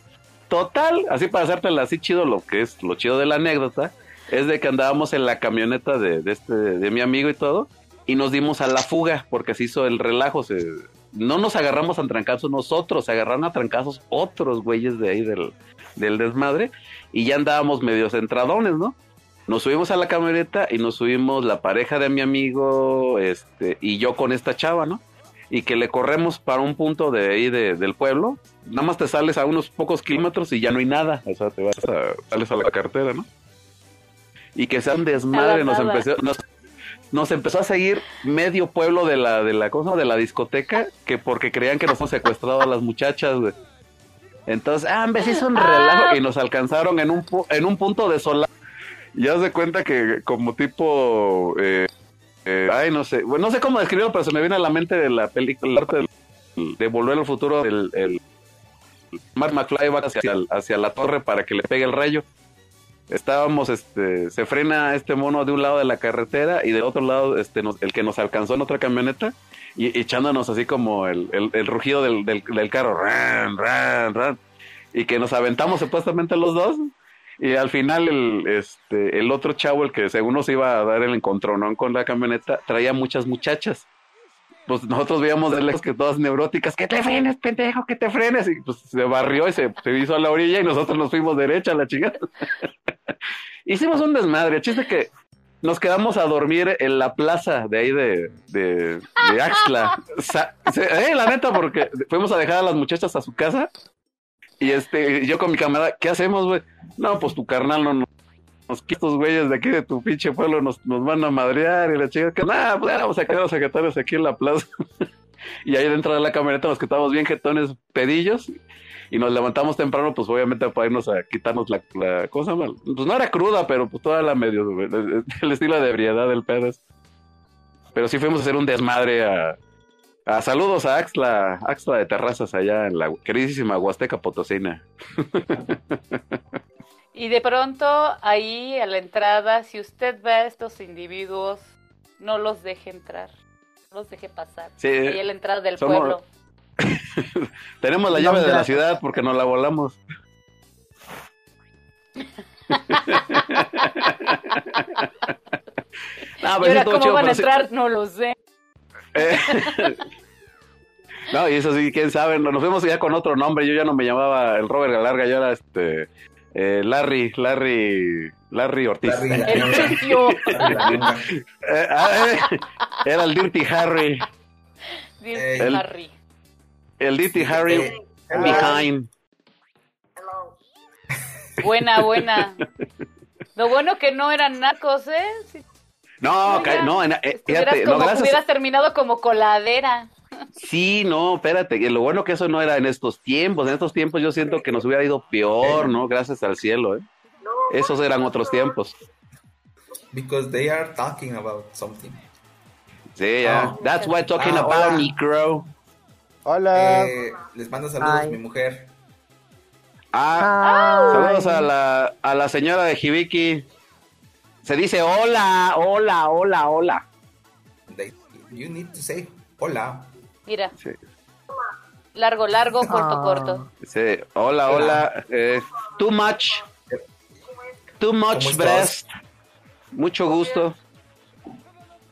Total, así para hacértela así chido, lo que es lo chido de la anécdota, es de que andábamos en la camioneta de, de este, de mi amigo y todo, y nos dimos a la fuga, porque se hizo el relajo, se, no nos agarramos a trancazos nosotros, se agarraron a trancazos otros güeyes de ahí del, del desmadre, y ya andábamos medio centradones, ¿no? Nos subimos a la camioneta y nos subimos la pareja de mi amigo, este, y yo con esta chava, ¿no? Y que le corremos para un punto de ahí de- del pueblo, nada más te sales a unos pocos kilómetros y ya no hay nada, o sea, te vas a, sales a la cartera, ¿no? Y que sea un desmadre, nos empezó, nos, nos empezó a seguir medio pueblo de la, de la cosa, de la discoteca, que porque creían que nos habíamos secuestrado a las muchachas, güey. Entonces, ah, se hizo un relajo y nos alcanzaron en un, en un punto de solar. Y haz de cuenta que como tipo, eh, ay, no sé, bueno, no sé cómo describirlo, pero se me viene a la mente de la película, de Volver al Futuro, el, el Mark McFly va hacia, hacia la torre para que le pegue el rayo. Estábamos, este, se frena este mono de un lado de la carretera y del otro lado, este, nos- el que nos alcanzó en otra camioneta y echándonos así como el, el- rugido del, del, carro, y que nos aventamos supuestamente los dos. Y al final el, este, el otro chavo, el que según nos iba a dar el encontronón con la camioneta, traía muchas muchachas. Pues nosotros veíamos de lejos que todas neuróticas, que te frenes, pendejo, que te frenes. Y pues se barrió y se, se hizo a la orilla y nosotros nos fuimos derecha a la chingada. Hicimos un desmadre. El chiste que nos quedamos a dormir en la plaza de ahí de, de, de se- eh, la neta, porque fuimos a dejar a las muchachas a su casa Y este, yo con mi camarada, ¿qué hacemos, güey? No, pues tu carnal no nos quita estos güeyes de aquí de tu pinche pueblo nos, nos van a madrear y la chica nada, pues vamos a quedar los secretarios aquí en la plaza. y ahí dentro de la camioneta nos quedamos bien jetones pedillos y nos levantamos temprano, pues obviamente para irnos a quitarnos la, la cosa mal. Pues no era cruda, pero pues toda la medio, el estilo de ebriedad del pedo. Pero sí fuimos a hacer un desmadre a, a saludos a Axla, Axla de Terrazas allá en la queridísima Huasteca Potosina. Y de pronto, ahí a la entrada, si usted ve a estos individuos, no los deje entrar. No los deje pasar. Sí, Ahí a la entrada del somos- pueblo. Tenemos la No, llave de la ciudad porque nos la volamos. No, pero ahora, ¿cómo chido, van a sí- entrar? No lo sé. Eh, no, y eso sí, quién sabe. Nos fuimos ya con otro nombre. Yo ya no me llamaba el Robert Galarga, yo era este. eh, Larry, Larry, Larry Ortiz. Larry la El. Eh, ah, eh, era el Dirty Harry. Dirty El- Harry. El Dirty Harry Eh, behind. Buena, buena. Lo bueno que no eran nacos, ¿eh? Si No, No, no, en- eh, fíjate, no, como, gracias. hubieras terminado como coladera. Sí, no, espérate, lo bueno que eso no era en estos tiempos. En estos tiempos yo siento que nos hubiera ido peor, ¿no? Gracias al cielo, ¿eh? Esos eran otros tiempos. Because they are talking about something. Sí, ya. Ah. That's what talking Ah, about, hola. micro. Hola. Eh, les manda saludos Ay. mi mujer. Ah, saludos a la, a la señora de Hibiki. Se dice hola, hola, hola, hola. You need to say hola. Mira, Sí, largo, largo, corto, Ah. corto. sí, hola, hola. eh, too much. Too much breast. Mucho gusto.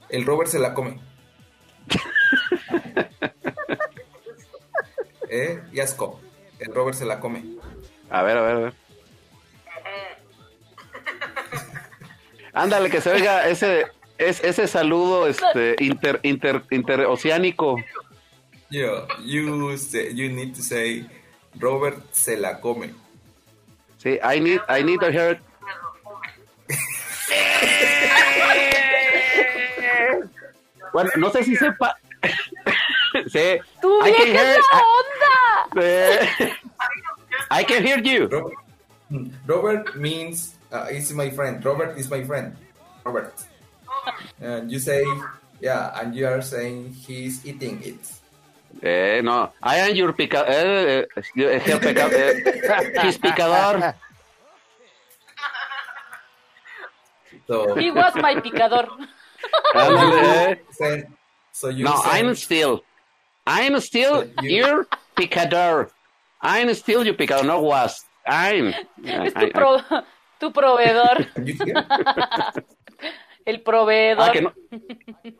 El Robert se la come. eh, y asco. El Robert se la come. A ver, a ver, a ver. Ándale, que se oiga ese, es, ese saludo este, inter, inter, interoceánico. Yeah, you say, you need to say Robert se la come. Sí, I need, I need to hear. Bueno, no sé si sepa. sí. ¡Tu I can vieja es hear- la onda! Sí. I can hear you. Robert, Robert means uh, is my friend. Robert is my friend. Robert. And you say, yeah, and you are saying he's eating it. Eh, no. I am your pica, eh, eh, eh, pica- eh, his picador. So, He was my picador. Ándale, eh. say- so you No, say- I'm still. I'm still You- your picador. I'm still your picador, no was. I'm. Es I- tu, pro- tu proveedor. El proveedor. Ah, que no,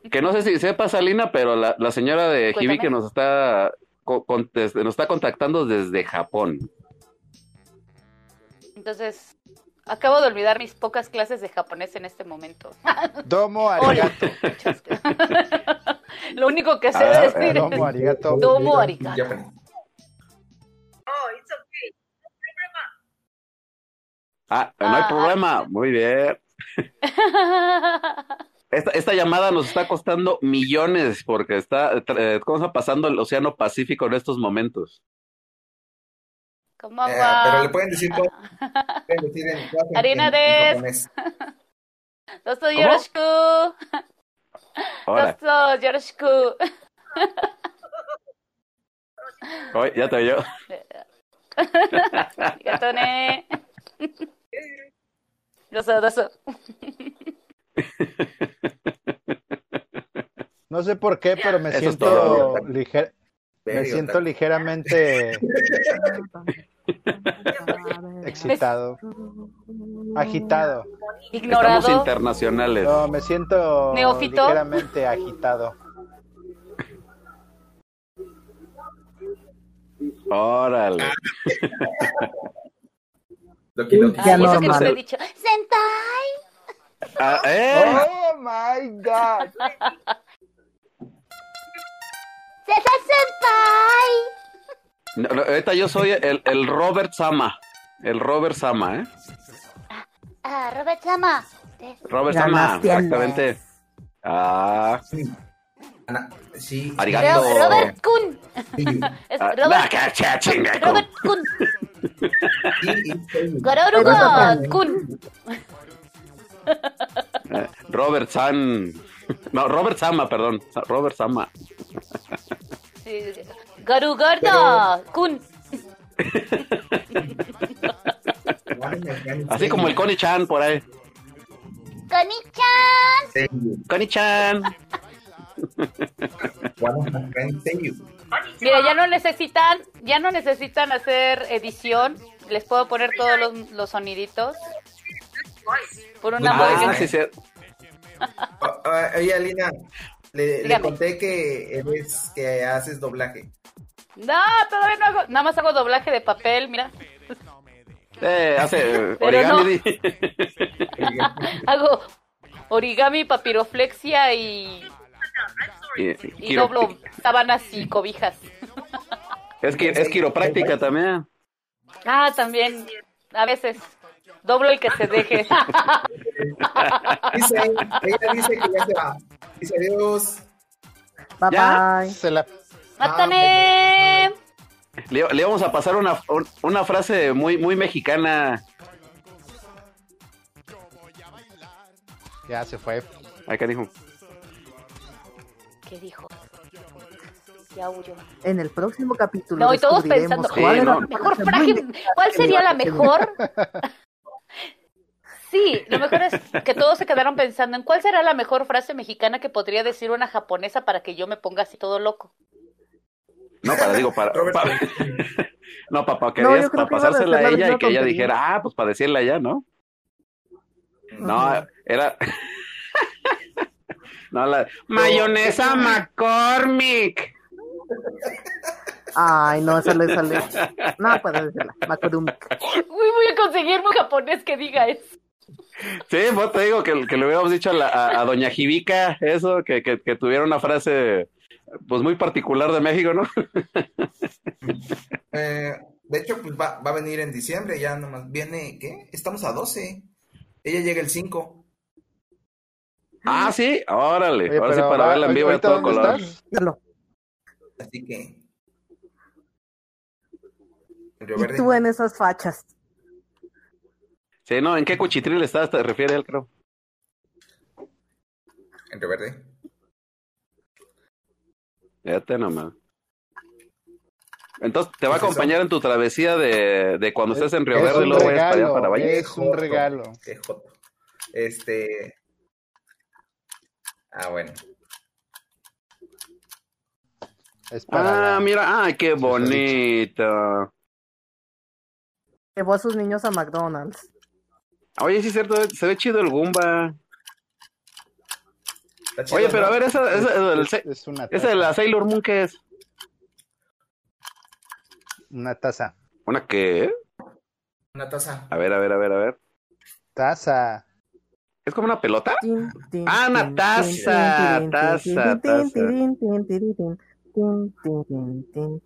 que no sé si sepa Salina, pero la, la señora de Cuéntame. Hibiki nos está co- con- desde- nos está contactando desde Japón. Entonces, acabo de olvidar mis pocas clases de japonés en este momento. Domo Hola. arigato. Lo único que sé Ah, decir Domo arigato. es domo arigato. Ah, no hay Ah, problema. Muy bien. Esta, esta llamada nos está costando millones porque está, eh, ¿cómo está pasando el Océano Pacífico en estos momentos? ¿Cómo Eh, va? pero le pueden decir todo. Pueden decir en, en- Harina japonés. Dosto yoroshiku. Dosto yoroshiku. oye, ya te oyó. Ne. Doso, doso. No sé por qué, pero me Eso es siento todo. liger- me siento ligeramente excitado, agitado. Estamos Ignorado. internacionales. No, me siento ¿Neófito? ligeramente agitado. Órale. Loki. Ya Ay, eso que nos he dicho. Sentai. Ah, ¿eh? Oh my god. Sentai. No, no, ahorita yo soy el, el Robert Sama. El Robert Sama, ¿eh? Ah, Robert Sama. Robert Sama, exactamente. Ah, Ana, sí. arigato. Ro- Robert Kun. Sí, Es Ah, Robert, Robert sí. Gororugo Kun. Eh, Robert San. No, Robert Sama, perdón. Robert Sama. Sí, Kun. Así como el Connie Chan por ahí. Thank you. Connie Chan. Mira, ya no necesitan, ya no necesitan hacer edición. Les puedo poner todos los, los soniditos. Por una Ah, voz. Ah, sí, sí. Ah, Oye, Alina, le, conté que eres, que haces doblaje. No, todavía no hago, nada más hago doblaje de papel, mira. Eh, hace origami. Hago origami, papiroflexia y, Y- doblo sábanas y cobijas. es, que, es quiropráctica también. Ah, también, a veces. Doblo el que se deje. Dice, ella dice que ya se va. Dice adiós. Bye Ya. bye. Se la... ¡Mátane! Le, le vamos a pasar una, una frase muy, muy mexicana. Ya se fue. Ay, canijo. ¿Qué dijo? Ya huyó. En el próximo capítulo. No, y todos pensando, cuál Sí, no. mejor muy ¿cuál sería la mejor? Sí, lo mejor es que todos se quedaron pensando en cuál será la mejor frase mexicana que podría decir una japonesa para que yo me ponga así todo loco. No, para, digo, para. Robert. para- no, papá, No, querías creo para que iba a pasársela a ella y que ella dijera, ah, pues para decirle allá, ¿no? No, era. No, la. Mayonesa McCormick. Ay, no, esa le sale. No, puedo decirla. Makurumi. Uy, voy a conseguirme un japonés que diga eso. Sí, pues te digo que, que le hubiéramos dicho a, la- a- a doña Jibica eso, que, que, que tuviera una frase pues muy particular de México, ¿no? Eh, de hecho, pues va, va a venir en diciembre, ya nomás viene, ¿qué? Estamos a 12. Ella llega el 5. Ah, sí, órale, Oye, ahora sí para va- verla en vivo de ¿ahorita todo color. estás? Dalo. Así que. En Y tú en esas fachas. Sí, no, ¿en qué cuchitril estás? Te refiere él, creo. En Río Verde. Fíjate nomás. Entonces, ¿te va a acompañar en tu travesía de, de cuando estés en Río Es Verde y luego vayas para allá, regalo, para Valle? Es un regalo. Este. Ah, bueno. Es para Ah, la- mira, ay, qué bonito. Llevó a sus niños a McDonald's. Oye, sí es cierto, se ve chido el Goomba. Chido, Oye, pero ¿no? a ver, esa, esa, el- es, una esa de la. Sailor Moon, ¿qué es? Una taza. ¿Una qué? Una taza. A ver, a ver, a ver, a ver. Taza. ¿Es como una pelota? Ah, una taza, taza, taza.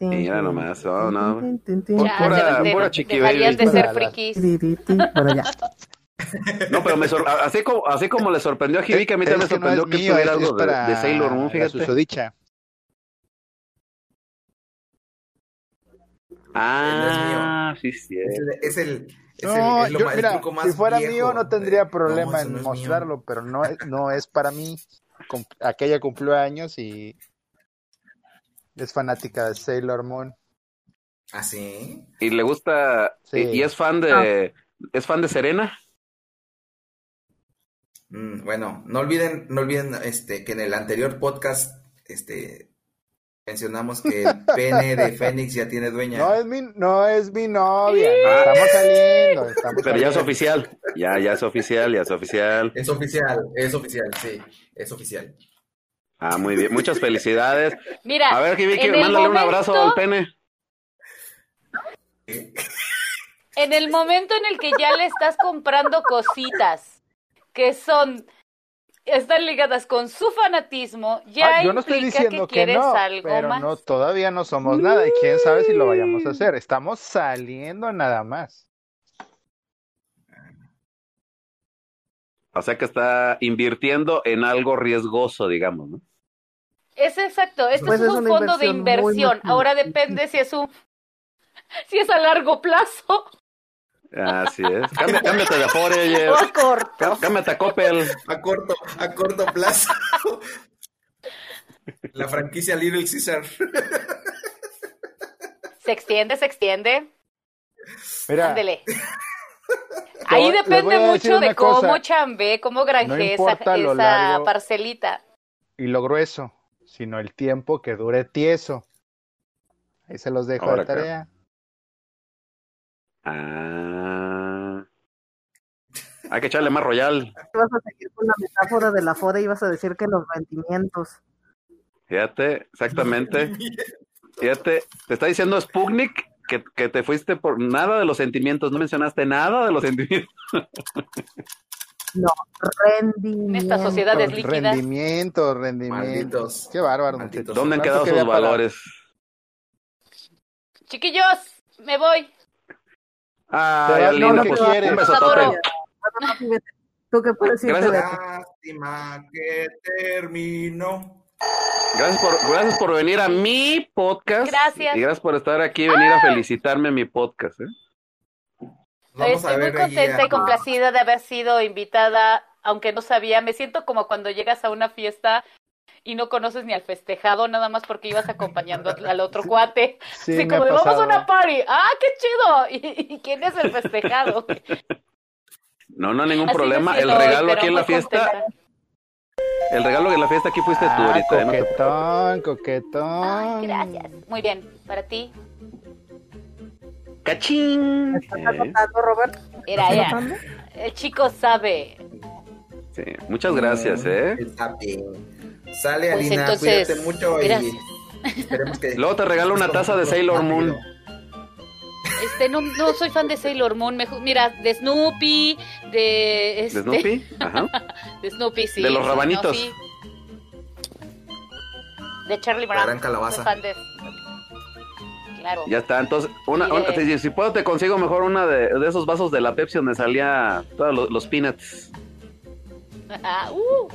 Mira nomás, oh, no. Pura, te, pura de ser frikis. No, pero me sor así, como, así como le sorprendió a Jibi, a mí también me sorprendió que mío, tuviera algo de, Sailor Moon, fíjate. Ah, es sí, sí. Es. Es el, no, el, es lo yo, más- el mira, truco más si fuera viejo mío no tendría problema en no es mío. mostrarlo, pero no, es- no es para mí. Com- Aquella cumplió años y es fanática de Sailor Moon. ¿Ah, sí? Y le gusta Sí. y, y es fan de es fan de Serena. Mm, bueno, no olviden, no olviden este, que en el anterior podcast este, mencionamos que el pene de Fénix ya tiene dueña. No es mi, no es mi novia, no estamos saliendo, estamos Pero ya es oficial. Ya, ya es oficial, ya es oficial. Es oficial, es oficial, sí, es oficial. Ah, muy bien. Muchas felicidades. Mira, A ver, el mándale un abrazo al pene. En el momento en el que ya le estás comprando cositas que son están ligadas con su fanatismo, ya Ah, yo no estoy implica diciendo que que, quieres no, algo pero más. no, todavía no somos nada y quién sabe si lo vayamos a hacer. Estamos saliendo nada más. O sea que está invirtiendo en algo riesgoso, digamos, ¿no? Es exacto, este Pues es es un fondo de inversión. Ahora depende si es un si es a largo plazo Así es. Cámbi- Cámbiate de Afore, oye. o a corto. Cá- Cámbiate a Coppel. A corto, a corto plazo. La franquicia Little Caesar. Se extiende, se extiende. Mira, Ándele. Ahí depende mucho de una cosa. cómo chambé, cómo granjé esa, largo. parcelita. y lo grueso, sino el tiempo que dure tieso. Ahí se los dejo Ahora, de tarea. Ah. Hay que echarle más royal. Ibas a seguir con la metáfora de la foda y ibas a decir que los rendimientos. Fíjate, exactamente. Fíjate, te está diciendo Sputnik que, que te fuiste por nada de los sentimientos. No mencionaste nada de los sentimientos. No, rendimiento. En estas sociedades líquidas. Rendimiento, rendimiento. Malditos. Qué bárbaro, Malditos. ¿Dónde han ¿Cuánto quedado sus valores? Chiquillos, me voy. Ay, Alina, lo que pues un besotote. ¿Tú qué puedes decirte Gracias. de ti? Lástima que terminó. Gracias por, gracias por venir a mi podcast. Gracias. Y gracias por estar aquí y venir a felicitarme en mi podcast. ¿eh? Vamos a Estoy muy contenta a- y complacida de haber sido invitada, aunque no sabía. Me siento como cuando llegas a una fiesta y no conoces ni al festejado, nada más porque ibas acompañando al otro cuate. Sí, Así me como ha de, vamos a una party. ¡Ah, qué chido! ¿Y, y quién es el festejado? No, no, ningún Así problema. El regalo aquí en la fiesta, contenta. el regalo de la fiesta aquí fuiste tú Ah, ahorita. ¿eh? No te- coquetón, coquetón. Ay, gracias. Muy bien, para ti. ¡Cachín! ¿Estás Eh, anotando, Robert? Era ¿Estás ella. anotando? El chico sabe. sí, muchas gracias, ¿eh? Está bien. Sale, Pues Alina, entonces, cuídate mucho y esperemos que... Luego te regalo una taza de Sailor Moon. Este, no, no soy fan de Sailor Moon. me ju- mira, de Snoopy, de. ¿De Este, Snoopy? Ajá. De Snoopy, sí. De los rabanitos. Snoopy. De Charlie La Brown. gran calabaza. Soy fan de. Claro. Ya está, entonces, una, Mire. una- si, si puedo te consigo mejor una de, de esos vasos de la Pepsi donde salía todos los, los peanuts. Ah, uh,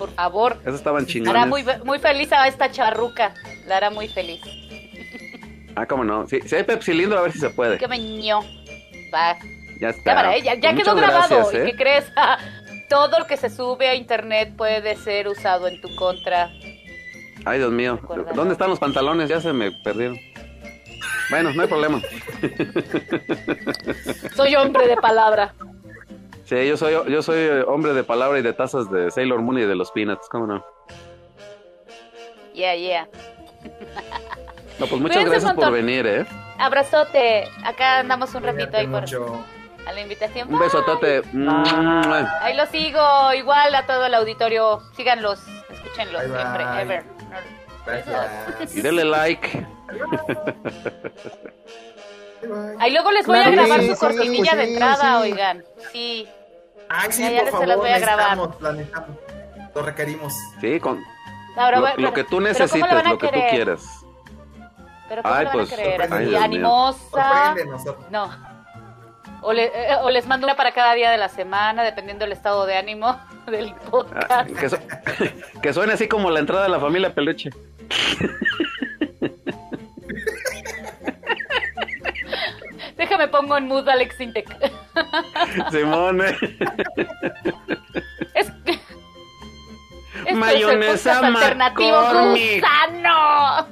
por favor. Esos estaban Hará chingones. muy, muy feliz a esta charruca. La hará muy feliz. Ah, cómo no. Sí, si hay Pepsi lindo, a ver si se puede. Qué meño. Va. Ya está. Cámara, ¿eh? ya, ya Pues quedó grabado. gracias, ¿Y ¿eh? qué crees? Ah, Todo lo que se sube a internet puede ser usado en tu contra. Ay, Dios mío. Recuérdalo. ¿Dónde están los pantalones? Ya se me perdieron. Bueno, no hay problema. Soy hombre de palabra. Sí, yo soy, yo soy eh, hombre de palabra y de tazas de Sailor Moon y de los peanuts, ¿cómo no? Yeah, yeah. No, pues muchas Cuídense gracias por venir, ¿eh? Abrazote. Acá andamos un ratito ahí por mucho. a la invitación. Un besotote. Mua. Ahí lo sigo. Igual a todo el auditorio. Síganlos. Escúchenlos Bye, siempre. bye. Ever. Gracias. Y denle like. Ahí luego les voy a Claro, grabar sí, su sí, cortinilla de sí, entrada, sí. oigan. Sí. Ay, sí, Ya, ya por se las favor, voy a grabar. necesitamos. Lo requerimos. Sí, con Ahora, lo, bueno, lo que tú pero ¿cómo necesites, van lo que tú quieras. Pero ¿cómo Ay, van pues, a creer? Así, Ay, animosa. No. O, le- eh, o les mando una para cada día de la semana, dependiendo del estado de ánimo del Ah, podcast. que, su- que suene así como la entrada de la familia Peluche. Déjame pongo en mood Alex Intec. Simón. eh. Es Esto Mayonesa es alternativo McCormick. gusano.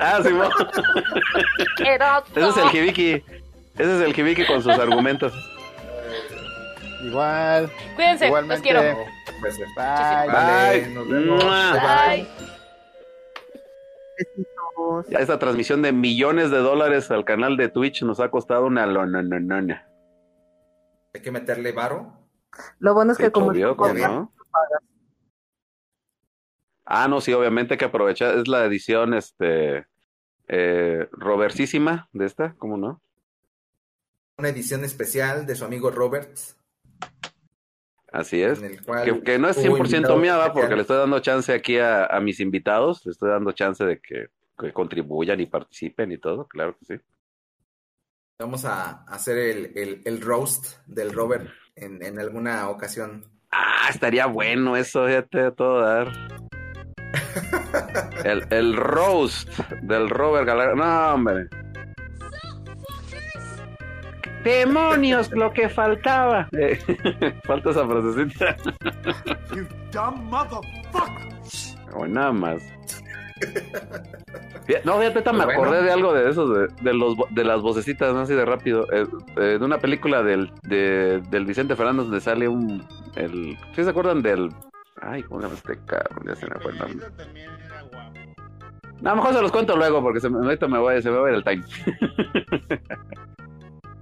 ah, Simón. Ese es el Hibiki. Ese es el Hibiki con sus argumentos. Igual. Cuídense, Igualmente. los quiero. Bye. Vale, Bye. nos vemos. Mua. Bye. Ya esta transmisión de millones de dólares al canal de Twitch nos ha costado una lonononona. Hay que meterle varo. Lo bueno es que Sí, como obvio, es un ¿cómo podcast, no? Ah, no, sí, obviamente hay que aprovechar. Es la edición, este, eh, de esta, ¿cómo no? Una edición especial de su amigo Robert. Así es. Que, que no es hubo 100% invitados mía, ¿va? porque le estoy dando chance aquí a, a mis invitados, le estoy dando chance de que, que contribuyan y participen y todo, claro que sí. Vamos a hacer el, el, el roast del Robert en, en alguna ocasión. Ah, estaría bueno eso, fíjate, a todo dar. El, el roast del Robert Gallagher. No, hombre. Demonios, lo que faltaba. Eh, Falta esa frasecita. O nada más. No, fíjate, ahorita me acordé de algo de esos, de, de los, de las vocecitas, no así de rápido. eh, eh, de una película del, de, del Vicente Fernández donde sale un. El, ¿Sí se acuerdan del. Ay, ¿cómo se llama este cabrón? Ya se me nombre. No, a lo mejor se los cuento luego porque se me, ahorita me voy, se me va a ir el time.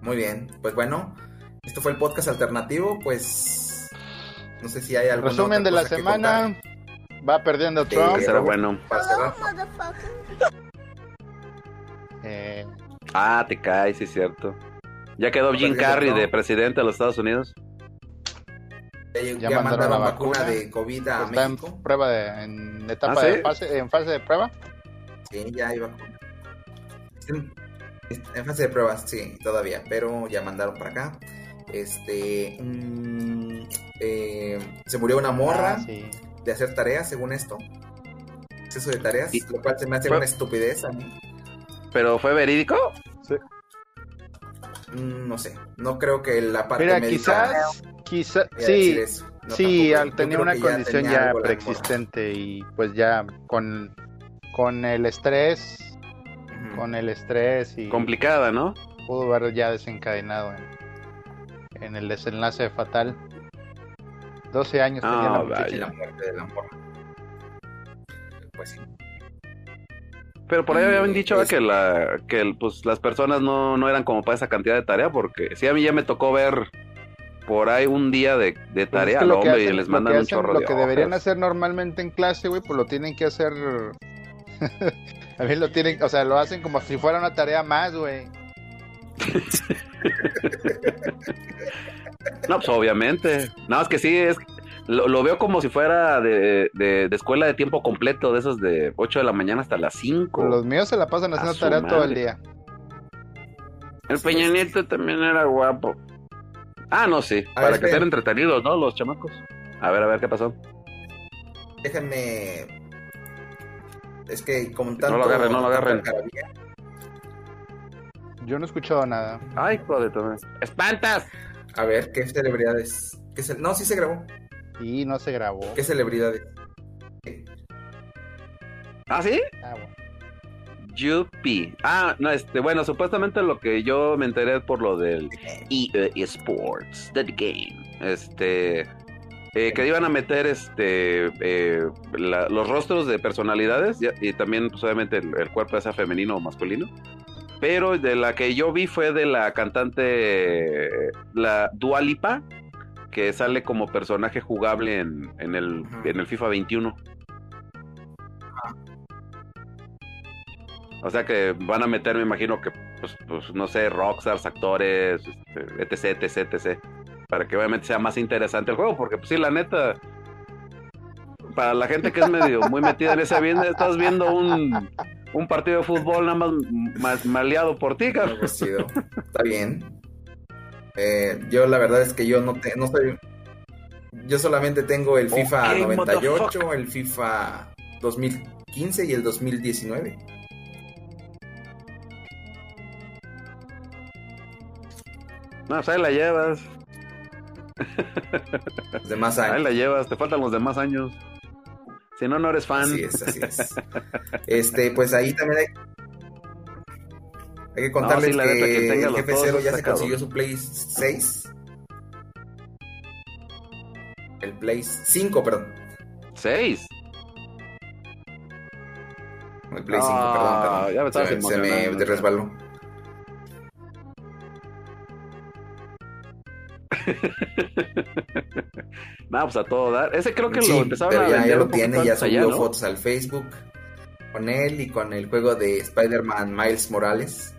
Muy bien, pues bueno, esto fue el podcast alternativo, pues no sé si hay algo. Resumen de la semana. Va perdiendo Sí, Trump. Será bueno. Cerrar. Eh, Ah, te caes, sí es cierto. Ya quedó Jim Carrey de presidente de los Estados Unidos. Ya, Ya mandaron mandaron la vacuna vacuna. de COVID a está en México. prueba de, en etapa ¿Ah, sí? de fase, en fase de prueba. Sí, ya hay vacuna. En, en fase de pruebas, sí, todavía, pero ya mandaron para acá. Este. mm, eh, se murió una morra Ah, sí. De hacer tareas, según esto. Exceso de tareas, Y- lo cual se me hace Fue- una estupidez a mí. ¿Pero fue verídico? Mm, No sé, no creo que la parte Mira, médica quizás, quizás, sí. No, sí, tampoco. al- creo una condición ya preexistente y pues ya con, con el estrés, con el estrés y Complicada, ¿no? pudo haber ya desencadenado en, en el desenlace fatal. 12 años tenía Ah, la Y muchacha. la muerte de la morra. Pues sí. Pero por ahí Y habían dicho es- que la que el- pues las personas no, no eran como para esa cantidad de tarea porque sí a mí ya me tocó ver por ahí un día de, de Pues es tarea que al lo que hombre y hacen- les lo mandan que un hacen- chorro Lo de que deberían hojas. hacer normalmente en clase, güey, pues lo tienen que hacer. A mí lo tienen, o sea, lo hacen como si fuera una tarea más, güey. No, pues obviamente. No, es que sí, es lo, lo veo como si fuera de, de, de escuela de tiempo completo, de esos de 8 de la mañana hasta las 5. Los míos se la pasan haciendo tarea todo el día. El Peña Nieto también era guapo. Ah, no, sí, A para ver, que estén entretenidos, ¿no? Los chamacos. A ver, a ver qué pasó. Déjenme. Es que como tanto. No lo agarren, no lo agarren. Yo no he escuchado nada. Ay, joder, también. ¡Espantas! A ver, ¿qué celebridades? ¿Qué ce- No, sí se grabó. Y no se grabó. ¿Qué celebridades? ¿Ah, sí? Ah, bueno. Yupi. Ah, no, este, bueno, supuestamente lo que yo me enteré por lo del EA Sports, The Game, este, eh, que iban a meter, este, eh, la- los rostros de personalidades y también, pues, obviamente, el, el cuerpo ya sea femenino o masculino. Pero de la que yo vi fue de la cantante, la Dualipa, que sale como personaje jugable en, en el, en el FIFA 21. O sea que van a meter, me imagino que, pues, pues, no sé, rockstars, actores, este, etc, etc, etc. Para que obviamente sea más interesante el juego, porque pues sí, la neta, para la gente que es medio muy metida en ese bien, estás viendo un, un partido de fútbol nada más ma- maleado por ti, cabrón. Está bien. Eh, yo la verdad es que yo no, te, no soy... Yo solamente tengo el FIFA Ok, 98, motherfucker. el FIFA 2015 y el 2019. No, pues ahí la llevas, Los demás ahí años. la llevas, te faltan los demás años. Si no, no eres fan. Así es, así es. Este, pues ahí también hay, hay que contarles sí, la neta, que tenga el jefe cero ya se consiguió su Play 6. El Play 5, perdón. Seis. El Play 5, Ah, perdón, perdón. ya me se, me- se me resbaló. No, pues a todo dar. Ese creo que Sí, lo empezaron pero a ya, ya lo tiene, ya allá, subió ¿no? fotos al Facebook con él y con el juego de Spider-Man Miles Morales.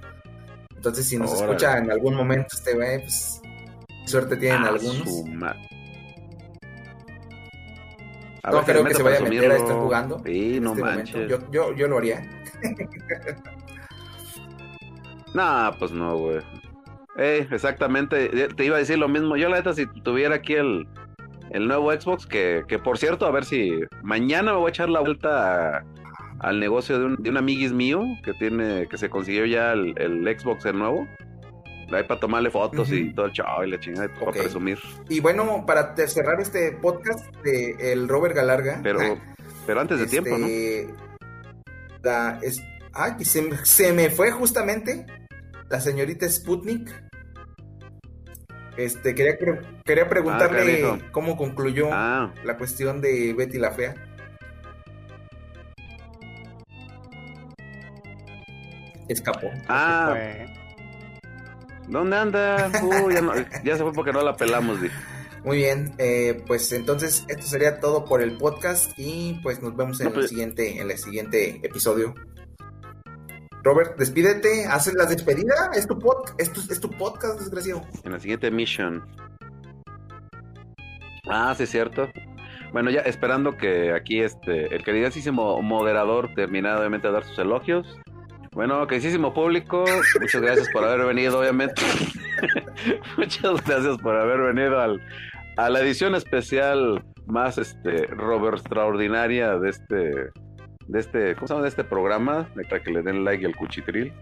Entonces, si nos Órale. escucha en algún momento este güey, pues suerte tienen Ah, algunos. A no ver creo que se vaya a meter a estar jugando. Sí, no este manches. Yo, yo, yo lo haría. Nah, pues no, güey. Eh, exactamente. Te iba a decir lo mismo. Yo, la neta, si tuviera aquí el, el nuevo Xbox, que, que por cierto, a ver si mañana me voy a echar la vuelta a- al negocio de un, de un amiguis mío que tiene, que se consiguió ya el, el Xbox el nuevo. Ahí para tomarle fotos y todo el chavo y la chingada, para presumir. Y bueno, para cerrar este podcast de el Robert Galarga. Pero, pero antes de este, tiempo, ¿no? La, es, ay, que se, se me fue justamente la señorita Sputnik. Este, quería, quería preguntarle Ah, cómo concluyó Ah, la cuestión de Betty la Fea. Escapó. ah, ¿dónde anda? Uh, ya, no- ya se fue porque no la pelamos, di. Muy bien, eh, pues entonces esto sería todo por el podcast y pues nos vemos en No, el pues- siguiente, en el siguiente episodio. Robert, despídete, haces la despedida, es tu pod, es tu, es tu podcast, desgraciado. En la siguiente mission. Ah, sí, cierto. Bueno, ya esperando que aquí este, el queridísimo moderador termine obviamente de dar sus elogios. Bueno, queridísimo público, muchas gracias por haber venido, obviamente. muchas gracias por haber venido al, a la edición especial más este Robert extraordinaria de este de este, ¿cómo se llama? de este programa, para que le den like y el cuchitril.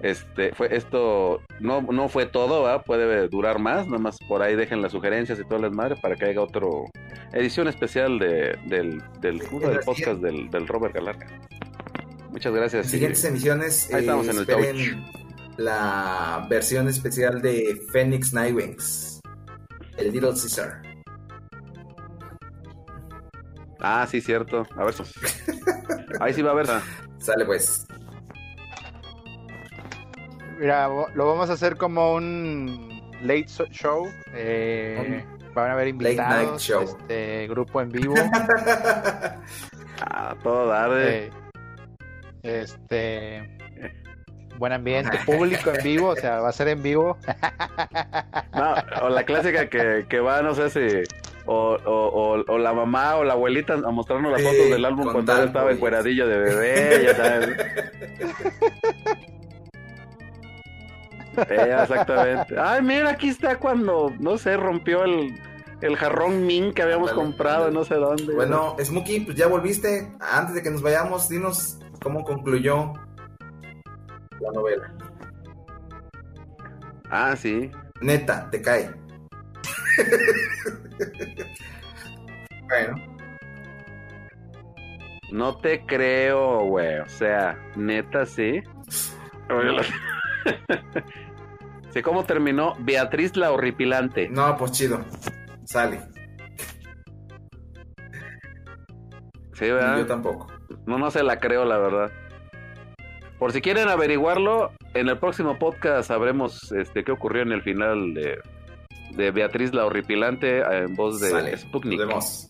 Este, fue esto, no, no fue todo, ¿verdad? puede durar más, nada más por ahí dejen las sugerencias y todas las madres para que haya otro edición especial de, del, del, del podcast del, del Robert Galarga. Muchas gracias. siguientes emisiones Ahí eh, estamos en el esperen la versión especial de Phoenix Nightwings, el Little Caesar. Ah, sí, cierto. A ver. Ahí sí va a haber. ah, Sale pues. Mira, lo vamos a hacer como un late show. eh, van a haber Late night invitados, show. este grupo en vivo. Ah, todo darde. eh, este buen ambiente, público en vivo, o sea, va a ser en vivo. No, o la clásica que, que va, no sé si. O, o, o, la mamá o la abuelita a mostrarnos las Sí, fotos del álbum cuando él estaba encueradillo de bebé, ya sabes. Eh, exactamente. Ay, mira, aquí está cuando, no sé, rompió el, el jarrón Min que habíamos comprado, no sé dónde. Bueno, Smokey, pues ya volviste. Antes de que nos vayamos, dinos cómo concluyó la novela. Ah, sí. Neta, te cae. bueno, No te creo, güey. O sea, neta, sí. Sí, ¿cómo terminó? Beatriz la horripilante. no, pues chido. Sale. Sí, ¿verdad? yo tampoco. No, no se la creo, la verdad. Por si quieren averiguarlo, en el próximo podcast sabremos este, qué ocurrió en el final de, de Beatriz la horripilante eh, en voz de Sale. Sputnik. Nos vemos.